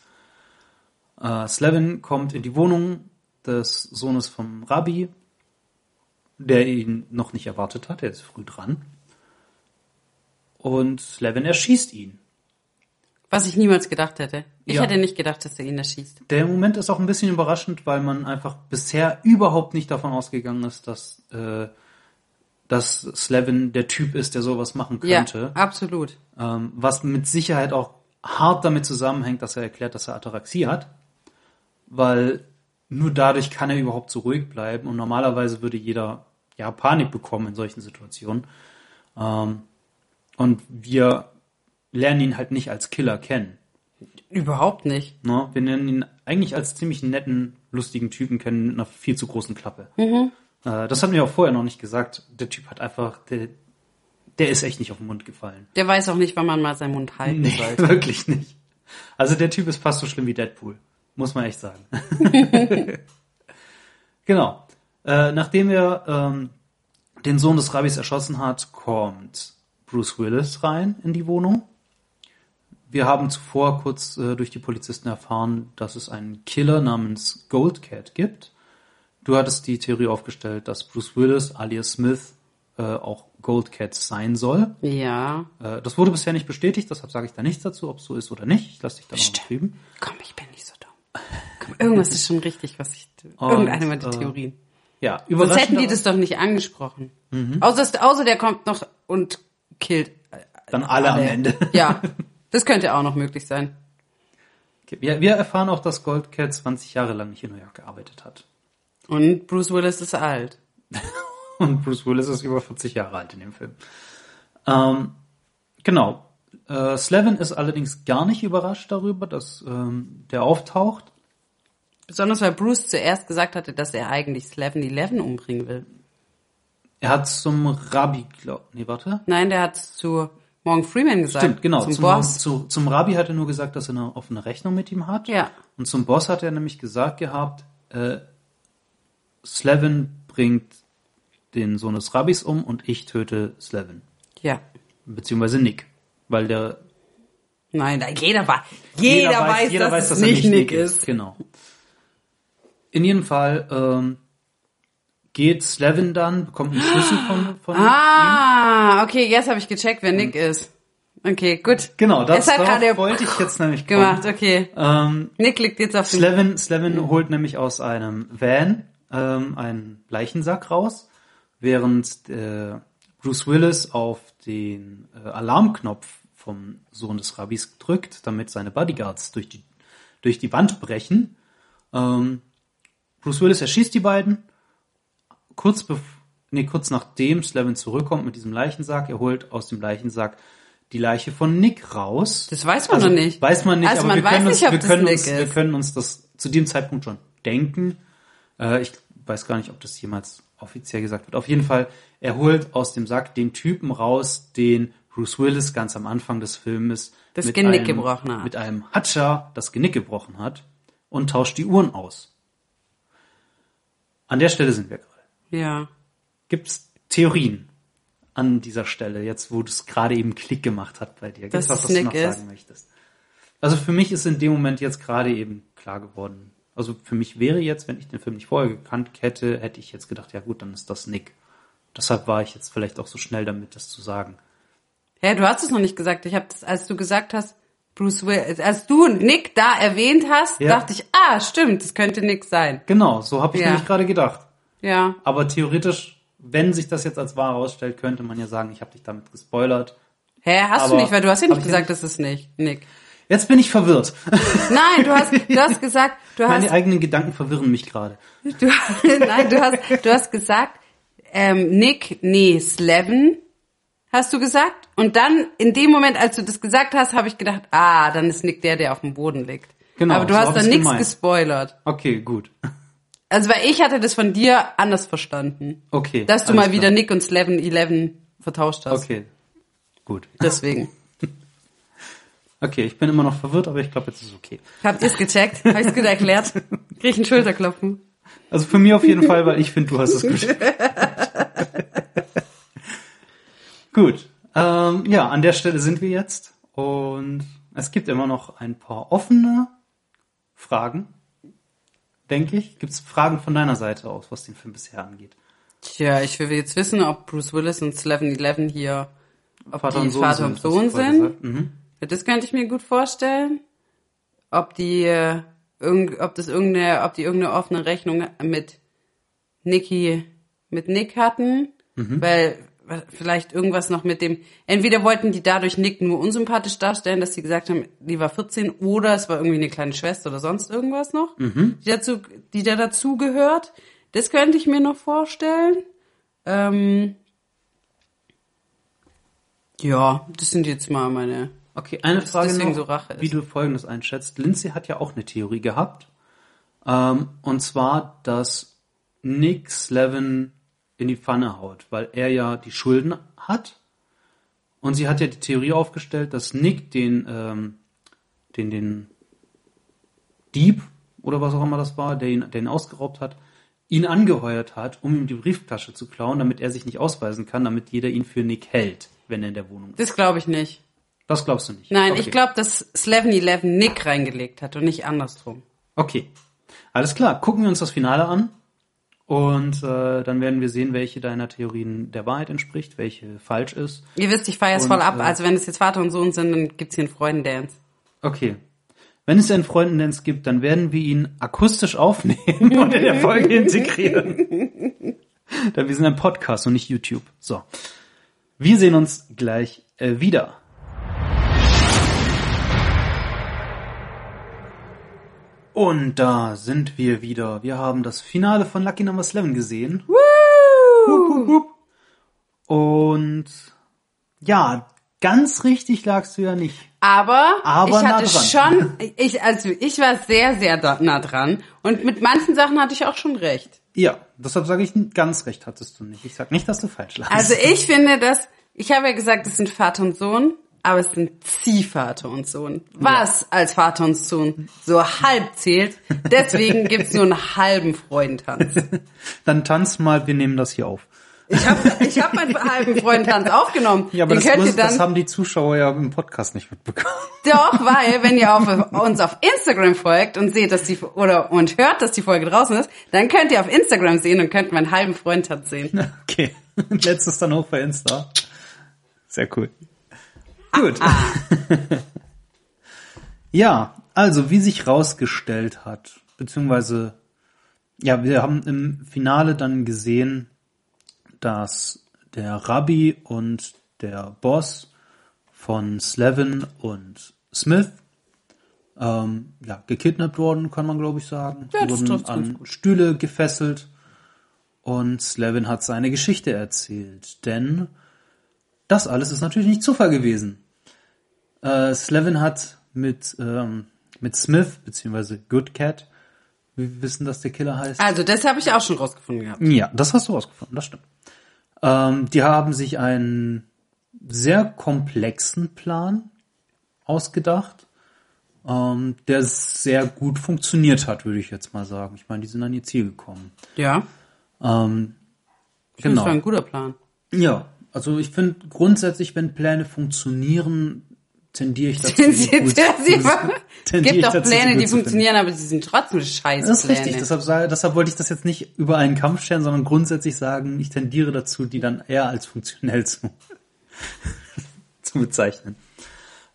Äh, Slevin kommt in die Wohnung des Sohnes vom Rabbi der ihn noch nicht erwartet hat. Er ist früh dran. Und Slevin erschießt ihn. Was ich niemals gedacht hätte. Ich Ja. hätte nicht gedacht, dass er ihn erschießt. Der Moment ist auch ein bisschen überraschend, weil man einfach bisher überhaupt nicht davon ausgegangen ist, dass, äh, dass Slevin der Typ ist, der sowas machen könnte. Ja, absolut. Ähm, was mit Sicherheit auch hart damit zusammenhängt, dass er erklärt, dass er Ataraxie hat. Weil nur dadurch kann er überhaupt so ruhig bleiben. Und normalerweise würde jeder ja Panik bekommen in solchen Situationen. Ähm, und wir lernen ihn halt nicht als Killer kennen. Überhaupt nicht. Ne? Wir nennen ihn eigentlich als ziemlich netten, lustigen Typen kennen mit einer viel zu großen Klappe. Äh, das hatten wir auch vorher noch nicht gesagt. Der Typ hat einfach, der, der ist echt nicht auf den Mund gefallen. Der weiß auch nicht, wann man mal seinen Mund halten Nee, sollte. <laughs> wirklich nicht. Also der Typ ist fast so schlimm wie Deadpool. Muss man echt sagen. <laughs> genau. Äh, nachdem er ähm, den Sohn des Rabbis erschossen hat, kommt Bruce Willis rein in die Wohnung. Wir haben zuvor kurz äh, durch die Polizisten erfahren, dass es einen Killer namens Goldcat gibt. Du hattest die Theorie aufgestellt, dass Bruce Willis alias Smith äh, auch Goldcat sein soll. Ja. Äh, das wurde bisher nicht bestätigt, deshalb sage ich da nichts dazu, ob es so ist oder nicht. Ich lasse dich da noch Bestimmt. drüben. Komm, ich bin nicht so irgendwas ist schon richtig, was ich. irgendeine meiner äh, Theorien. Ja, Sonst überraschend. hätten die das doch nicht angesprochen. Außer, außer der kommt noch und killt. dann alle, am Ende. <laughs> Ja. <laughs> Das könnte auch noch möglich sein. Okay, Wir, wir erfahren auch, dass Goldcat 20 Jahre lang nicht in New York gearbeitet hat. Und Bruce Willis ist alt. <laughs> Und Bruce Willis ist über 40 Jahre alt in dem Film. Ähm, genau. Äh, Slevin ist allerdings gar nicht überrascht darüber, dass ähm, der auftaucht. Besonders weil Bruce zuerst gesagt hatte, dass er eigentlich Slevin Eleven umbringen will. Er hat zum Rabbi, glaub, nee, warte. Nein, der hat zu Morgan Freeman gesagt. Stimmt, genau. Zum, Zum, Boss. Zu, zum Rabbi hat er nur gesagt, dass er eine offene Rechnung mit ihm hat. Ja. Und zum Boss hat er nämlich gesagt gehabt, äh, Slevin bringt den Sohn des Rabbis um und ich töte Slevin. Ja. Beziehungsweise Nick. Weil der Nein, jeder, wa jeder, weiß, jeder dass, weiß, es dass er nicht Nick Nick ist. Genau. In jedem Fall ähm, geht Slevin dann, bekommt einen Schlüssel <gasps> von, von ihm. Ah, okay, jetzt habe ich gecheckt, wer Nick ist. Okay, gut. Genau, das, darauf wollte ich jetzt nämlich kommen. gemacht, okay. Ähm, Nick liegt jetzt auf dem... Slevin, Slevin holt nämlich aus einem Van ähm, einen Leichensack raus, während äh, Bruce Willis auf den äh, Alarmknopf vom Sohn des Rabbis drückt, damit seine Bodyguards durch die, durch die Wand brechen. Ähm, Bruce Willis erschießt die beiden. Kurz, bev nee, kurz nachdem Slevin zurückkommt mit diesem Leichensack, er holt aus dem Leichensack die Leiche von Nick raus. Das weiß man noch nicht. Weiß man nicht, Also aber man wir, weiß können nicht, uns, wir, das können uns, wir können uns das zu dem Zeitpunkt schon denken. Äh, ich weiß gar nicht, ob das jemals offiziell gesagt wird. Auf jeden Fall, er holt aus dem Sack den Typen raus, den Bruce Willis ganz am Anfang des Filmes Das mit Genick einem, gebrochen hat. Mit einem Hatscher das Genick gebrochen hat und tauscht die Uhren aus. An der Stelle sind wir gerade. Ja. Gibt's Theorien an dieser Stelle, jetzt wo es gerade eben Klick gemacht hat bei dir? Gibt's Dass was, was du noch ist? sagen möchtest? Also für mich ist in dem Moment jetzt gerade eben klar geworden. Also für mich wäre jetzt, wenn ich den Film nicht vorher gekannt hätte, hätte ich jetzt gedacht, ja gut, dann ist das Nick. Deshalb war ich jetzt vielleicht auch so schnell damit, das zu sagen. Ja, du hast es noch nicht gesagt. Ich habe das, als du gesagt hast, Bruce Willis, als du Nick da erwähnt hast, Ja. dachte ich, ah, stimmt, das könnte Nick sein. Genau, so habe ich Ja. nämlich gerade gedacht. Ja. Aber theoretisch, wenn sich das jetzt als wahr herausstellt, könnte man ja sagen, ich habe dich damit gespoilert. Hä, hast Aber du nicht, weil du hast ja nicht gesagt, das ist nicht Nick. Jetzt bin ich verwirrt. Nein, du hast, du hast gesagt, du hast, Meine eigenen Gedanken verwirren mich gerade. du, <laughs> nein, du hast, du hast gesagt, ähm, Nick, nee, Slevin, hast du gesagt. Und dann, in dem Moment, als du das gesagt hast, habe ich gedacht, ah, dann ist Nick der, der auf dem Boden liegt. Genau, Aber du so hast dann nichts gespoilert. Okay, gut. <laughs> Also, weil ich hatte das von dir anders verstanden. Okay. Dass du mal wieder klar. Nick und Slevin 11 vertauscht hast. Okay. Gut. <laughs> Deswegen. Okay, ich bin immer noch verwirrt, aber ich glaube, jetzt ist es okay. Habt ihr es gecheckt? <laughs> Hab ich's gut erklärt? Krieg ich einen Schulterklopfen? Also für mich auf jeden Fall, weil ich finde, du hast es gut. gut. Ähm, ja, an der Stelle sind wir jetzt und es gibt immer noch ein paar offene Fragen, denke ich. Gibt es Fragen von deiner Seite aus, was den Film bisher angeht? Tja, ich will jetzt wissen, ob Bruce Willis und Slevin Eleven hier, ob Vater die und Sohn Vater sind, und Sohn sind. Mhm. Das könnte ich mir gut vorstellen. Ob die, äh, irgend, ob das irgendeine, ob die irgendeine offene Rechnung mit Nicky, mit Nick hatten, Mhm. weil vielleicht irgendwas noch mit dem, entweder wollten die dadurch Nick nur unsympathisch darstellen, dass sie gesagt haben, die war 14, oder es war irgendwie eine kleine Schwester oder sonst irgendwas noch, Mhm. die dazu, die da dazu gehört. Das könnte ich mir noch vorstellen. Ähm, ja, das sind jetzt mal meine. Okay, eine Frage noch, so Rache ist. wie du Folgendes einschätzt. Lindsay hat ja auch eine Theorie gehabt. Ähm, und zwar, dass Nick Slevin in die Pfanne haut, weil er ja die Schulden hat. Und sie hat ja die Theorie aufgestellt, dass Nick den, ähm, den, den Dieb oder was auch immer das war, der ihn, der ihn ausgeraubt hat, ihn angeheuert hat, um ihm die Brieftasche zu klauen, damit er sich nicht ausweisen kann, damit jeder ihn für Nick hält, wenn er in der Wohnung ist. Das glaube ich nicht. Das glaubst du nicht? Nein, okay. ich glaube, dass Slevin Eleven Nick reingelegt hat und nicht andersrum. Okay, alles klar. Gucken wir uns das Finale an und äh, dann werden wir sehen, welche deiner Theorien der Wahrheit entspricht, welche falsch ist. Ihr wisst, ich feiere es voll ab. äh, Also wenn es jetzt Vater und Sohn sind, dann gibt's hier einen Freundendance. Okay. Wenn es einen Freundendance gibt, dann werden wir ihn akustisch aufnehmen und in der Folge integrieren. <laughs> Denn wir sind ein Podcast und nicht YouTube. So. Wir sehen uns gleich äh, wieder. Und da sind wir wieder. Wir haben das Finale von Lucky Number 11 gesehen. Hup, hup, hup. Und ja, ganz richtig lagst du ja nicht. Aber, Aber ich hatte schon, <laughs> ich, also ich war sehr, sehr nah dran. Und mit manchen Sachen hatte ich auch schon recht. Ja, deshalb sage ich, ganz recht hattest du nicht. Ich sag nicht, dass du falsch lagst. Also ich finde, dass, ich habe ja gesagt, es sind Vater und Sohn, aber es sind Ziehvater und Sohn. Was als Vater und Sohn so halb zählt, deswegen gibt's nur einen halben Freudentanz. <laughs> Dann tanz mal, wir nehmen das hier auf. Ich habe ich hab meinen halben Freudentanz aufgenommen. Ja, aber das, muss, das dann haben die Zuschauer ja im Podcast nicht mitbekommen. Doch, weil wenn ihr auf, <laughs> uns auf Instagram folgt und seht, dass die oder und hört, dass die Folge draußen ist, dann könnt ihr auf Instagram sehen und könnt meinen halben Freundtanz sehen. <laughs> Okay, letztes dann hoch bei Insta. Sehr cool. Gut. <laughs> ja, also wie sich rausgestellt hat, beziehungsweise, ja, wir haben im Finale dann gesehen, dass der Rabbi und der Boss von Slevin und Smith ähm, ja, gekidnappt worden, kann man glaube ich sagen. Ja, das wurden an Stühle gefesselt und Slevin hat seine Geschichte erzählt. Denn das alles ist natürlich nicht Zufall gewesen. Äh, Slevin hat mit, ähm, mit Smith, beziehungsweise Good Cat, wir wissen, dass der Killer heißt. Also das habe ich auch schon rausgefunden gehabt. Ja, das hast du rausgefunden, das stimmt. Ähm, die haben sich einen sehr komplexen Plan ausgedacht, ähm, der sehr gut funktioniert hat, würde ich jetzt mal sagen. Ich meine, die sind an ihr Ziel gekommen. Ja, Ähm, ich finde, genau. das war ein guter Plan. Ja, also ich finde grundsätzlich, wenn Pläne funktionieren, tendiere ich <laughs> dazu. <laughs> Tendiere gibt auch Pläne, die funktionieren, aber sie sind trotzdem scheiß Das ist Pläne. richtig, deshalb, deshalb wollte ich das jetzt nicht über einen Kampf stellen, sondern grundsätzlich sagen, ich tendiere dazu, die dann eher als funktionell zu, <laughs> zu bezeichnen.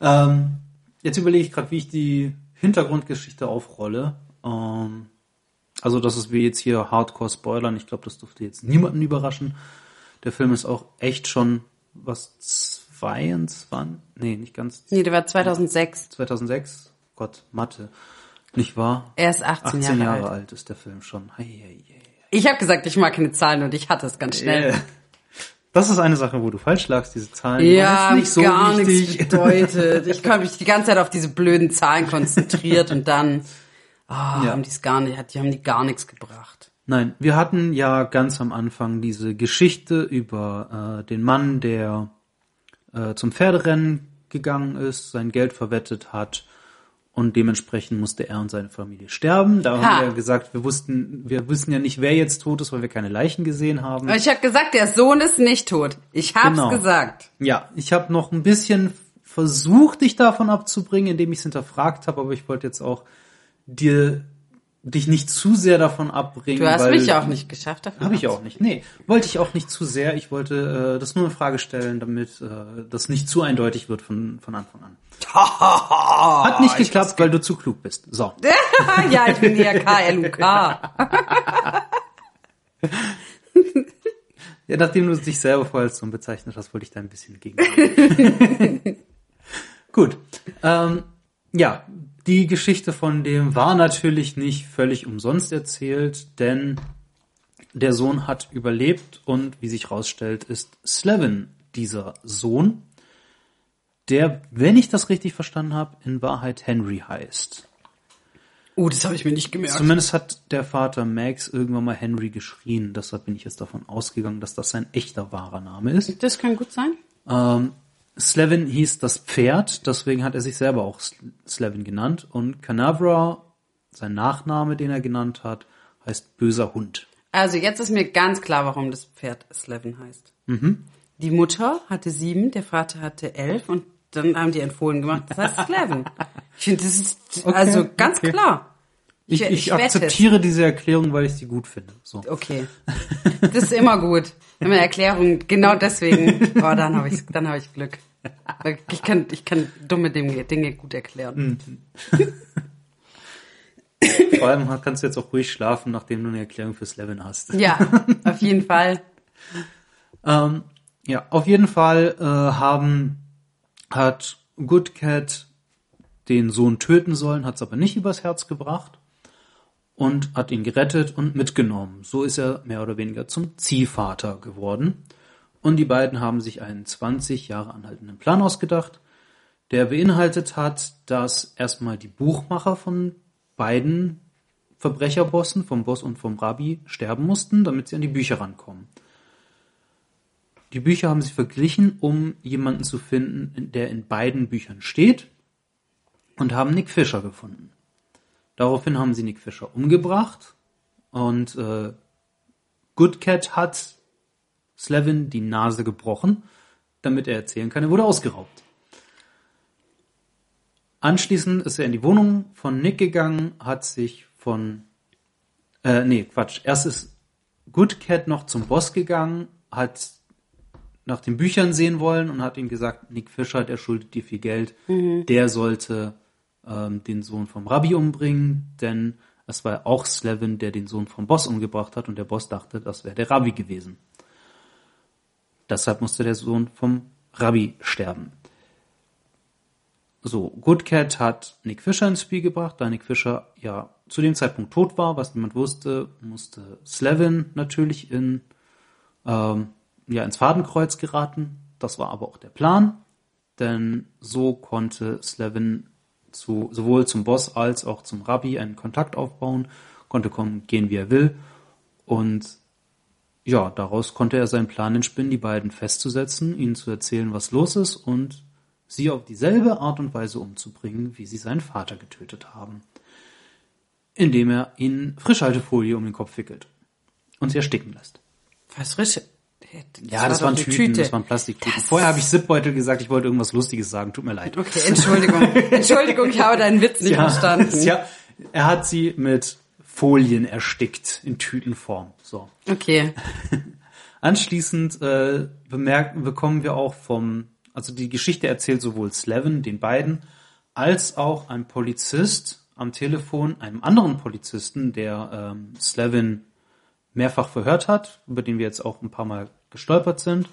Ähm, jetzt überlege ich gerade, wie ich die Hintergrundgeschichte aufrolle. Ähm, also, dass es wir jetzt hier Hardcore spoilern, ich glaube, das dürfte jetzt niemanden überraschen. Der Film ist auch echt schon was 22, nee, nicht ganz Nee, der war 2006. 2006. Gott, Mathe. Nicht wahr? Er ist 18, 18 Jahre, Jahre alt. alt ist der Film schon. Hei, hei, hei. Ich habe gesagt, ich mag keine Zahlen und ich hatte es ganz schnell. Das ist eine Sache, wo du falsch lagst, diese Zahlen. Ja, nicht so gar wichtig. nichts bedeutet. Ich habe mich die ganze Zeit auf diese blöden Zahlen konzentriert und dann <laughs> ah, Ja. haben die es gar nicht, die haben die gar nichts gebracht. Nein, wir hatten ja ganz am Anfang diese Geschichte über äh, den Mann, der äh, zum Pferderennen gegangen ist, sein Geld verwettet hat und dementsprechend musste er und seine Familie sterben. Da Ha. haben wir ja gesagt, wir wussten, wir wissen ja nicht, wer jetzt tot ist, weil wir keine Leichen gesehen haben. Aber ich habe gesagt, der Sohn ist nicht tot. Ich hab's Genau. gesagt. Ja, ich habe noch ein bisschen versucht, dich davon abzubringen, indem ich es hinterfragt habe, aber ich wollte jetzt auch dir dich nicht zu sehr davon abbringen. Du hast weil, mich ja auch nicht geschafft dafür. Habe ich auch nicht. Nee, wollte ich auch nicht zu sehr. Ich wollte äh, das nur eine Frage stellen, damit äh, das nicht zu eindeutig wird von, von Anfang an. <laughs> Hat nicht geklappt, weil du zu klug bist. So. <laughs> ja, ich bin ja KLUK. <laughs> Ja, nachdem du dich selber vorher als so bezeichnet hast, wollte ich da ein bisschen gegen. Gut. Ähm, ja, die Geschichte von dem war natürlich nicht völlig umsonst erzählt, denn der Sohn hat überlebt und wie sich herausstellt, ist Slevin dieser Sohn, der, wenn ich das richtig verstanden habe, in Wahrheit Henry heißt. Oh, das habe ich mir nicht gemerkt. Zumindest hat der Vater Max irgendwann mal Henry geschrien. Deshalb bin ich jetzt davon ausgegangen, dass das sein echter wahrer Name ist. Das kann gut sein. Ähm, Slevin hieß das Pferd, deswegen hat er sich selber auch Slevin genannt. Und Canavra, sein Nachname, den er genannt hat, heißt böser Hund. Also jetzt ist mir ganz klar, warum das Pferd Slevin heißt. Mhm. Die Mutter hatte sieben, der Vater hatte elf und dann haben die ein Fohlen gemacht. Das heißt Slevin. <laughs> Ich finde, das ist Okay, also ganz okay. klar. Ich, Ich- ich, akzeptiere diese Erklärung, weil ich sie gut finde. So. Okay. <laughs> Das ist immer gut. Wenn man Erklärung, genau deswegen, oh, dann habe ich, dann habe ich Glück. Ich kann, ich kann dumme Dinge, Dinge gut erklären. <laughs> Vor allem kannst du jetzt auch ruhig schlafen, nachdem du eine Erklärung für Slevin hast. Ja, auf jeden Fall. Ähm, ja, auf jeden Fall äh, haben hat Good Cat den Sohn töten sollen, hat es aber nicht übers Herz gebracht und hat ihn gerettet und mitgenommen. So ist er mehr oder weniger zum Ziehvater geworden. Und die beiden haben sich einen 20 Jahre anhaltenden Plan ausgedacht, der beinhaltet hat, dass erstmal die Buchmacher von beiden Verbrecherbossen, vom Boss und vom Rabbi, sterben mussten, damit sie an die Bücher rankommen. Die Bücher haben sie verglichen, um jemanden zu finden, der in beiden Büchern steht und haben Nick Fisher gefunden. Daraufhin haben sie Nick Fisher umgebracht und äh, Good Cat hat Slevin die Nase gebrochen, damit er erzählen kann, er wurde ausgeraubt. Anschließend ist er in die Wohnung von Nick gegangen, hat sich von äh, nee, Quatsch. Erst ist Good Cat noch zum Boss gegangen, hat nach den Büchern sehen wollen und hat ihm gesagt, Nick Fischer, der schuldet dir viel Geld, der sollte ähm, den Sohn vom Rabbi umbringen, denn es war auch Slevin, der den Sohn vom Boss umgebracht hat und der Boss dachte, das wäre der Rabbi gewesen. Deshalb musste der Sohn vom Rabbi sterben. So, Good Cat hat Nick Fisher ins Spiel gebracht, da Nick Fisher ja zu dem Zeitpunkt tot war, was niemand wusste, musste Slevin natürlich in, ähm, ja, ins Fadenkreuz geraten. Das war aber auch der Plan, denn so konnte Slevin zu, sowohl zum Boss als auch zum Rabbi einen Kontakt aufbauen, konnte kommen, gehen wie er will und ja, daraus konnte er seinen Plan entspinnen, die beiden festzusetzen, ihnen zu erzählen, was los ist und sie auf dieselbe Art und Weise umzubringen, wie sie seinen Vater getötet haben. Indem er ihnen Frischhaltefolie um den Kopf wickelt und sie ersticken lässt. Was frische? Ja, das, war waren doch eine Tüten, Tüte. das waren Plastiktüten. Vorher habe ich Zipbeutel gesagt, ich wollte irgendwas Lustiges sagen, tut mir leid. Okay, Entschuldigung. Entschuldigung, ich habe deinen Witz nicht verstanden. <laughs> ja, er hat sie mit Folien erstickt in Tütenform. So. Okay. <laughs> Anschließend äh, bemerken, bekommen wir auch vom, also die Geschichte erzählt sowohl Slevin, den beiden, als auch ein Polizist am Telefon, einem anderen Polizisten, der ähm, Slevin mehrfach verhört hat, über den wir jetzt auch ein paar Mal gestolpert sind.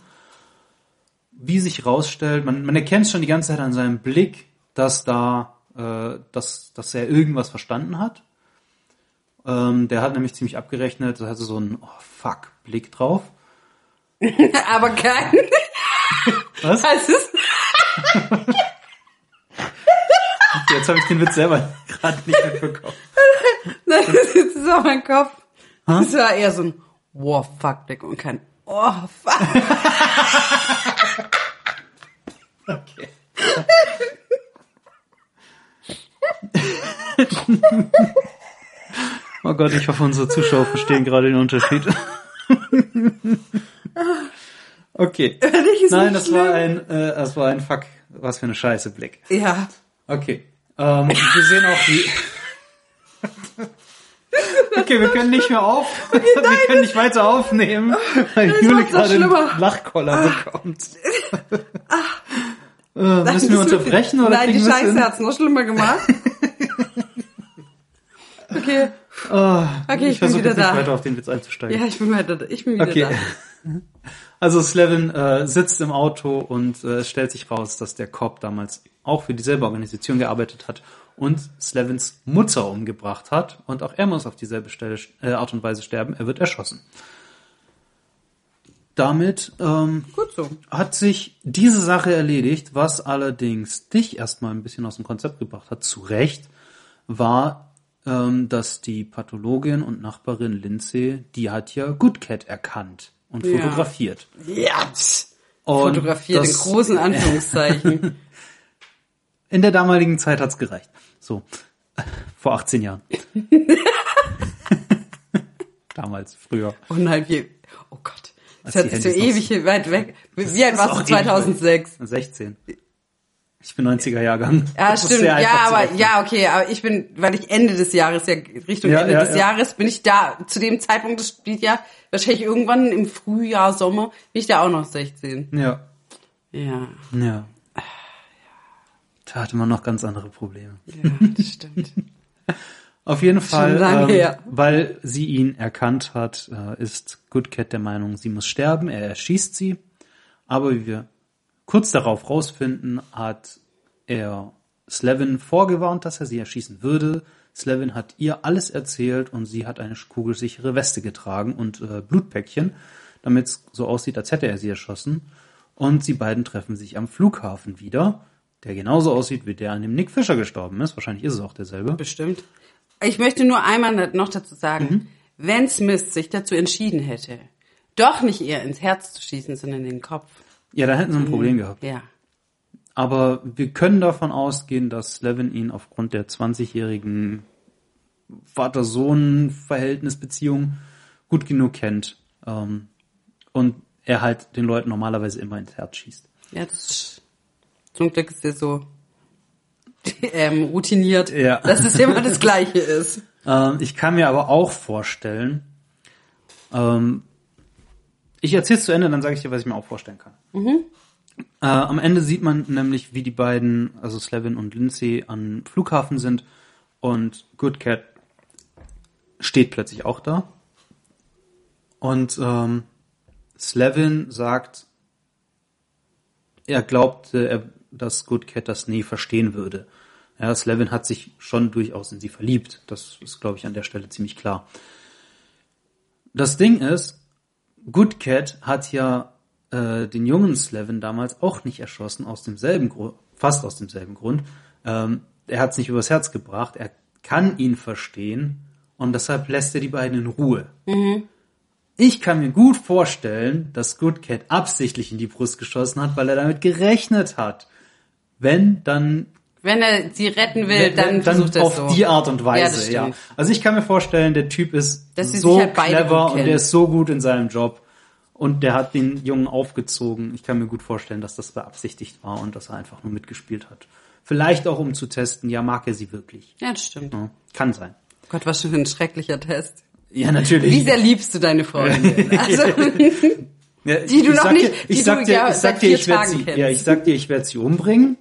Wie sich rausstellt, man, man erkennt schon die ganze Zeit an seinem Blick, dass da, äh, dass, dass er irgendwas verstanden hat. Ähm, der hat nämlich ziemlich abgerechnet, da hatte so einen oh, fuck Blick drauf. <laughs> Aber kein. Was? Das ist, Jetzt habe ich den Witz selber <laughs> gerade nicht mitbekommen. das ist so mein Kopf. Das war eher so ein Wow, fuck, Blick und kein Oh, fuck. Okay. oh Gott, ich hoffe, unsere Zuschauer verstehen gerade den Unterschied. okay. Nein, das war schlimm. ein, äh, das war ein Fuck, was für eine Scheiße Blick. Ja. Okay. Ähm, wir sehen auch, wie, Okay, wir können nicht mehr auf. <laughs> wir können nicht weiter aufnehmen, <laughs> weil Jule noch gerade einen. Lachkoller bekommt. <laughs> Äh, müssen wir unterbrechen oder Nein, die Scheiße hat's noch schlimmer gemacht. okay. Oh, Okay, ich bin versuche wieder da. weiter auf den Witz einzusteigen. Ja, ich bin wieder, ich bin wieder Okay. da. Also Slevin äh, sitzt im Auto und äh, es stellt sich raus, dass der Cop damals auch für dieselbe Organisation gearbeitet hat und Slevins Mutter umgebracht hat und auch er muss auf dieselbe Stelle, äh, Art und Weise sterben. Er wird erschossen. Damit ähm, so. hat sich diese Sache erledigt, was allerdings dich erstmal ein bisschen aus dem Konzept gebracht hat, zu Recht, war, ähm, dass die Pathologin und Nachbarin Lindsay, die hat ja Good Cat erkannt und Ja. fotografiert. Ja. Und Fotografiert in großen <laughs> Anführungszeichen. In der damaligen Zeit hat's gereicht. So, <laughs> vor 18 Jahren. <laughs> Damals, früher. Oh nein, wie, oh Gott. Das hört sich so ewig weit weg. <laughs> Wie alt warst du ewig 2006? 16. Ich bin 90er Jahrgang. Ja, Das stimmt. Ja, aber, ja, okay, aber ich bin, weil ich Ende des Jahres, ja, Richtung Ja, Ende ja, des ja. Jahres, bin ich da, zu dem Zeitpunkt, das spielt ja wahrscheinlich irgendwann im Frühjahr, Sommer, bin ich da auch noch 16. Ja. Ja, Ja. Da hatte man noch ganz andere Probleme. ja, das stimmt. <laughs> Auf jeden Fall, ähm, weil sie ihn erkannt hat, äh, ist Good Cat der Meinung, sie muss sterben. Er erschießt sie. Aber wie wir kurz darauf rausfinden, hat er Slevin vorgewarnt, dass er sie erschießen würde. Slevin hat ihr alles erzählt und sie hat eine kugelsichere Weste getragen und äh, Blutpäckchen, damit es so aussieht, als hätte er sie erschossen. Und sie beiden treffen sich am Flughafen wieder, der genauso aussieht wie der, an dem Nick Fischer gestorben ist. Wahrscheinlich ist es auch derselbe. Bestimmt. Ich möchte nur einmal noch dazu sagen, Mhm. wenn Smith sich dazu entschieden hätte, doch nicht eher ins Herz zu schießen, sondern in den Kopf. Ja, da hätten sie ein Problem gehabt. Ja. Aber wir können davon ausgehen, dass Slevin ihn aufgrund der 20-jährigen Vater-Sohn-Verhältnisbeziehung gut genug kennt. Ähm, und er halt den Leuten normalerweise immer ins Herz schießt. Ja, das ist, zum Glück ist er so <laughs> ähm, routiniert, Ja. dass es immer das Gleiche ist. <laughs> Ähm, ich kann mir aber auch vorstellen, ähm, ich erzähl's zu Ende, dann sage ich dir, was ich mir auch vorstellen kann. Äh, am Ende sieht man nämlich, wie die beiden, also Slevin und Lindsay, am Flughafen sind und Good Cat steht plötzlich auch da. Und ähm, Slevin sagt, er glaubte, er, dass Good Cat das nie verstehen würde. Ja, Slevin hat sich schon durchaus in sie verliebt. Das ist, glaube ich, an der Stelle ziemlich klar. Das Ding ist, Good Cat hat ja äh, den jungen Slevin damals auch nicht erschossen, aus demselben Grund, fast aus demselben Grund. Ähm, er hat es nicht übers Herz gebracht, er kann ihn verstehen und deshalb lässt er die beiden in Ruhe. Ich kann mir gut vorstellen, dass Good Cat absichtlich in die Brust geschossen hat, weil er damit gerechnet hat. Wenn, dann Wenn er sie retten will, dann, dann versucht er es auf so. die Art und Ja, Weise, ja. stimmt. Also ich kann mir vorstellen, der Typ ist so halt clever und der ist so gut in seinem Job und der hat den Jungen aufgezogen. Ich kann mir gut vorstellen, dass das beabsichtigt war und dass er einfach nur mitgespielt hat. Vielleicht auch um zu testen, ja, mag er sie wirklich. Ja, das stimmt. Ja, kann sein. Gott, was für ein schrecklicher Test. Ja, natürlich. Wie sehr liebst du deine Freundin? Also, <laughs> Ja, die du ich noch nicht- dir, die ich sag du dir, ja ich sag dir, ich werde sie, ja, ich sag dir, ich werde sie umbringen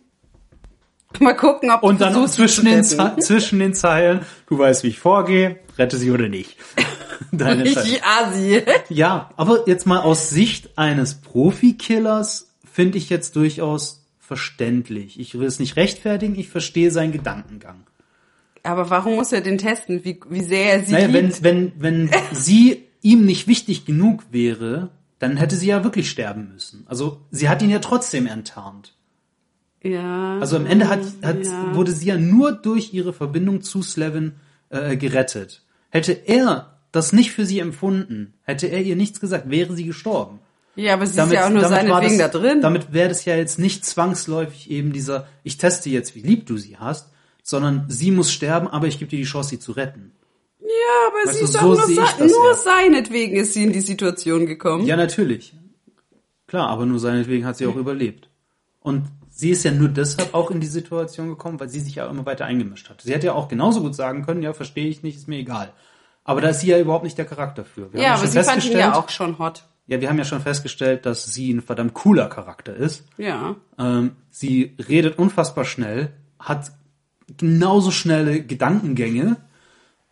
mal gucken, ob du und dann versuchst, zwischen den, zwischen den Zeilen, du weißt, wie ich vorgehe, rette sie oder nicht. <laughs> Deine. Richtig Asi. Ja, aber jetzt mal aus Sicht eines Profikillers finde ich jetzt durchaus verständlich. Ich will es nicht rechtfertigen, ich verstehe seinen Gedankengang. Aber warum muss er den testen? Wie, wie sehr er sie Naja, liebt? wenn, wenn, wenn <laughs> sie ihm nicht wichtig genug wäre, dann hätte sie ja wirklich sterben müssen. Also sie hat ihn ja trotzdem enttarnt. Ja. Also am Ende hat, hat, ja. wurde sie ja nur durch ihre Verbindung zu Slevin äh, gerettet. Hätte er das nicht für sie empfunden, hätte er ihr nichts gesagt, wäre sie gestorben. Ja, aber sie ist ja auch nur seinetwegen da drin. Damit wäre das ja jetzt nicht zwangsläufig eben dieser, ich teste jetzt, wie lieb du sie hast, sondern sie muss sterben, aber ich gebe dir die Chance, sie zu retten. ja, aber Weißt sie ist so auch nur, se nur seinetwegen ist sie in die Situation gekommen. Ja, natürlich. Klar, aber nur seinetwegen hat sie auch überlebt. Und sie ist ja nur deshalb auch in die Situation gekommen, weil sie sich ja immer weiter eingemischt hat. Sie hätte ja auch genauso gut sagen können, ja, verstehe ich nicht, ist mir egal. Aber da ist sie ja überhaupt nicht der Charakter für. Wir Ja, aber sie fand ihn ja auch schon hot. ja, wir haben ja schon festgestellt, dass sie ein verdammt cooler Charakter ist. Ja. Ähm, sie redet unfassbar schnell, hat genauso schnelle Gedankengänge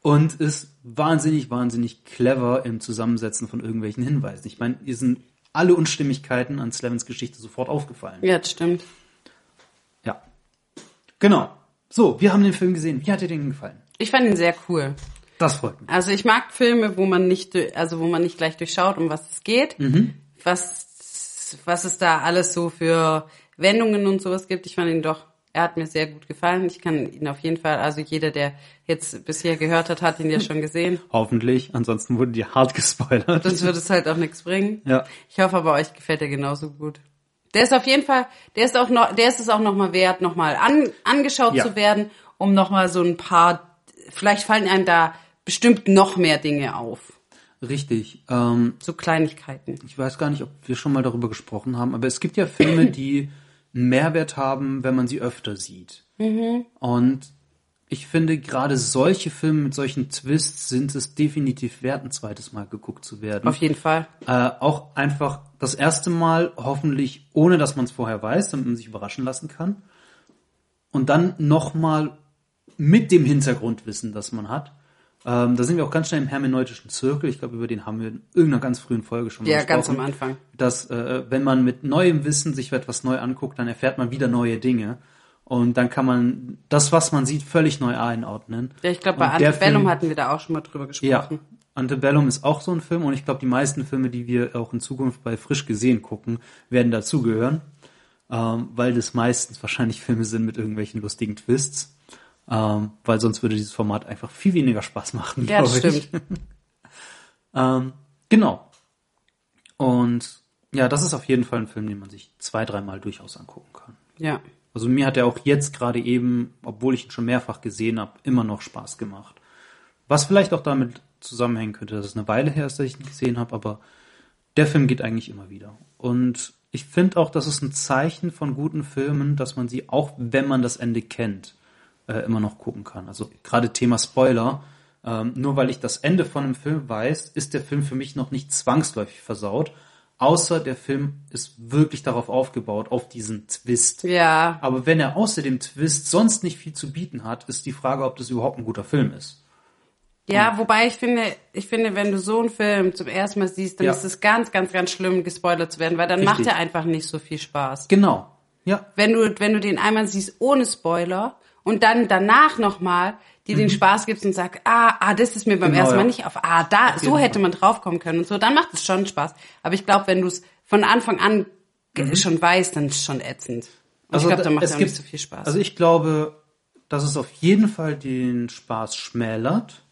und ist wahnsinnig, wahnsinnig clever im Zusammensetzen von irgendwelchen Hinweisen. Ich meine, ihr sind alle Unstimmigkeiten an Slevens Geschichte sofort aufgefallen. Ja, das stimmt. Genau. So, wir haben den Film gesehen. Wie hat dir den gefallen? Ich fand ihn sehr cool. Das freut mich. Also ich mag Filme, wo man nicht, also wo man nicht gleich durchschaut, um was es geht, was, was es da alles so für Wendungen und sowas gibt. Ich fand ihn doch, er hat mir sehr gut gefallen. Ich kann ihn auf jeden Fall, also jeder, der jetzt bisher gehört hat, hat ihn ja schon gesehen. <laughs> Hoffentlich. Ansonsten wurden die hart gespoilert. Sonst wird es halt auch nichts bringen. Ja. Ich hoffe aber, euch gefällt er genauso gut. Der ist auf jeden Fall, der ist auch noch, der ist es auch noch mal wert, noch mal an, angeschaut Ja. zu werden, um noch mal so ein paar, vielleicht fallen einem da bestimmt noch mehr Dinge auf. Richtig. Ähm, So Kleinigkeiten. ich weiß gar nicht, ob wir schon mal darüber gesprochen haben, aber es gibt ja Filme, die einen Mehrwert haben, wenn man sie öfter sieht. Und ich finde, gerade solche Filme mit solchen Twists sind es definitiv wert, ein zweites Mal geguckt zu werden. Auf jeden Fall. Äh, auch einfach das erste Mal hoffentlich, ohne dass man es vorher weiß, damit man sich überraschen lassen kann. Und dann nochmal mit dem Hintergrundwissen, das man hat. Ähm, da sind wir auch ganz schnell im hermeneutischen Zirkel. Ich glaube, über den haben wir in irgendeiner ganz frühen Folge schon mal Ja, gesprochen. ganz am Anfang. Dass, äh, wenn man mit neuem Wissen sich etwas neu anguckt, dann erfährt man wieder neue Dinge. Und dann kann man das, was man sieht, völlig neu einordnen. Ja, ich glaube, bei Antebellum Film- hatten wir da auch schon mal drüber ja, gesprochen. Antebellum ist auch so ein Film und ich glaube, die meisten Filme, die wir auch in Zukunft bei Frisch gesehen gucken, werden dazugehören, ähm, weil das meistens wahrscheinlich Filme sind mit irgendwelchen lustigen Twists, ähm, weil sonst würde dieses Format einfach viel weniger Spaß machen. Ja, das stimmt. <laughs> Ähm, genau. Und ja, das ist auf jeden Fall ein Film, den man sich zwei, dreimal durchaus angucken kann. Ja. Also mir hat er auch jetzt gerade eben, obwohl ich ihn schon mehrfach gesehen habe, immer noch Spaß gemacht. Was vielleicht auch damit zusammenhängen könnte, dass es eine Weile her ist, dass ich ihn gesehen habe, aber der Film geht eigentlich immer wieder. Und ich finde auch, das ist ein Zeichen von guten Filmen, dass man sie, auch wenn man das Ende kennt, äh, immer noch gucken kann. Also gerade Thema Spoiler. Ähm, nur weil ich das Ende von einem Film weiß, ist der Film für mich noch nicht zwangsläufig versaut. Außer der Film ist wirklich darauf aufgebaut, auf diesen Twist. Ja. Aber wenn er außer dem Twist sonst nicht viel zu bieten hat, ist die Frage, ob das überhaupt ein guter Film ist. Ja, wobei ich finde, ich finde, wenn du so einen Film zum ersten Mal siehst, dann Ja. ist es ganz, ganz, ganz schlimm, gespoilert zu werden, weil dann Richtig. macht er einfach nicht so viel Spaß. Genau. Ja. Wenn du, wenn du den einmal siehst ohne Spoiler und dann danach nochmal dir den Spaß gibst und sagst, ah, ah, das ist mir beim Mhm. Genau, ersten Mal ja. nicht auf, ah, da, so jeden hätte Fall. man draufkommen können und so, dann macht es schon Spaß. Aber ich glaube, wenn du es von Anfang an ge- schon weißt, dann ist es schon ätzend. Und ich glaube, dann macht Mhm. es es auch gibt- nicht so viel Spaß. Also ich glaube, dass es auf jeden Fall den Spaß schmälert.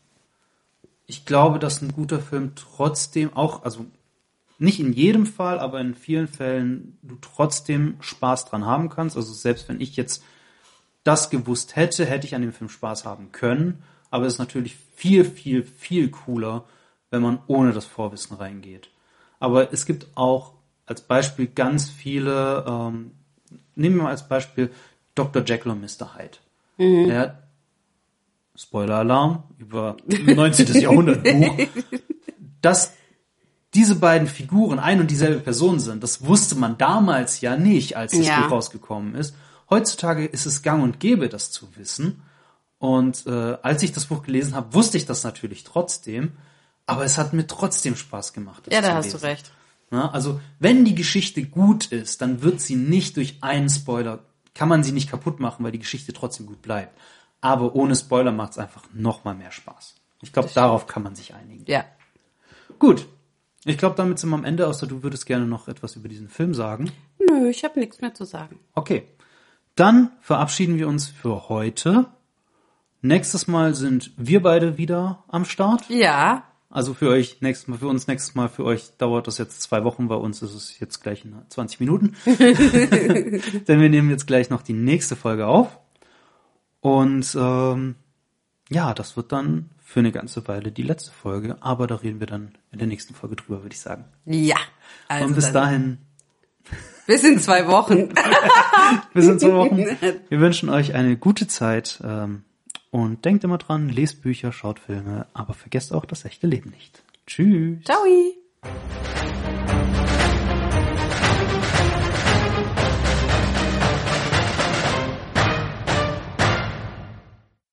Ich glaube, dass ein guter Film trotzdem auch, also nicht in jedem Fall, aber in vielen Fällen du trotzdem Spaß dran haben kannst. Also selbst wenn ich jetzt das gewusst hätte, hätte ich an dem Film Spaß haben können. Aber es ist natürlich viel, viel, viel cooler, wenn man ohne das Vorwissen reingeht. Aber es gibt auch als Beispiel ganz viele, ähm, nehmen wir mal als Beispiel Dr. Jekyll und Mr. Hyde. Der Spoiler-Alarm über 19. Jahrhundert Buch, <laughs> dass diese beiden Figuren ein und dieselbe Person sind, das wusste man damals ja nicht, als das Ja. Buch rausgekommen ist. Heutzutage ist es gang und gäbe, das zu wissen. Und äh, als ich das Buch gelesen habe, wusste ich das natürlich trotzdem, aber es hat mir trotzdem Spaß gemacht. Ja, da hast lesen. du recht. Ja, also wenn die Geschichte gut ist, dann wird sie nicht durch einen Spoiler, kann man sie nicht kaputt machen, weil die Geschichte trotzdem gut bleibt. Aber ohne Spoiler macht es einfach noch mal mehr Spaß. Ich glaube, darauf kann man sich einigen. Ja. Gut. Ich glaube, damit sind wir am Ende, außer du würdest gerne noch etwas über diesen Film sagen. Nö, ich habe nichts mehr zu sagen. Okay. Dann verabschieden wir uns für heute. Nächstes Mal sind wir beide wieder am Start. Ja, Also für euch nächstes Mal, für uns nächstes Mal, für euch dauert das jetzt zwei Wochen, bei uns ist es jetzt gleich in 20 Minuten. <laughs> Denn wir nehmen jetzt gleich noch die nächste Folge auf. Und ähm, ja, das wird dann für eine ganze Weile die letzte Folge, aber da reden wir dann in der nächsten Folge drüber, würde ich sagen. ja. Also Und bis dahin, Bis in zwei Wochen. wir sind zwei Wochen. <laughs> <laughs> Wir wünschen euch eine gute Zeit ähm, Und denkt immer dran, lest Bücher, schaut Filme, aber vergesst auch das echte Leben nicht. Tschüss. Ciao.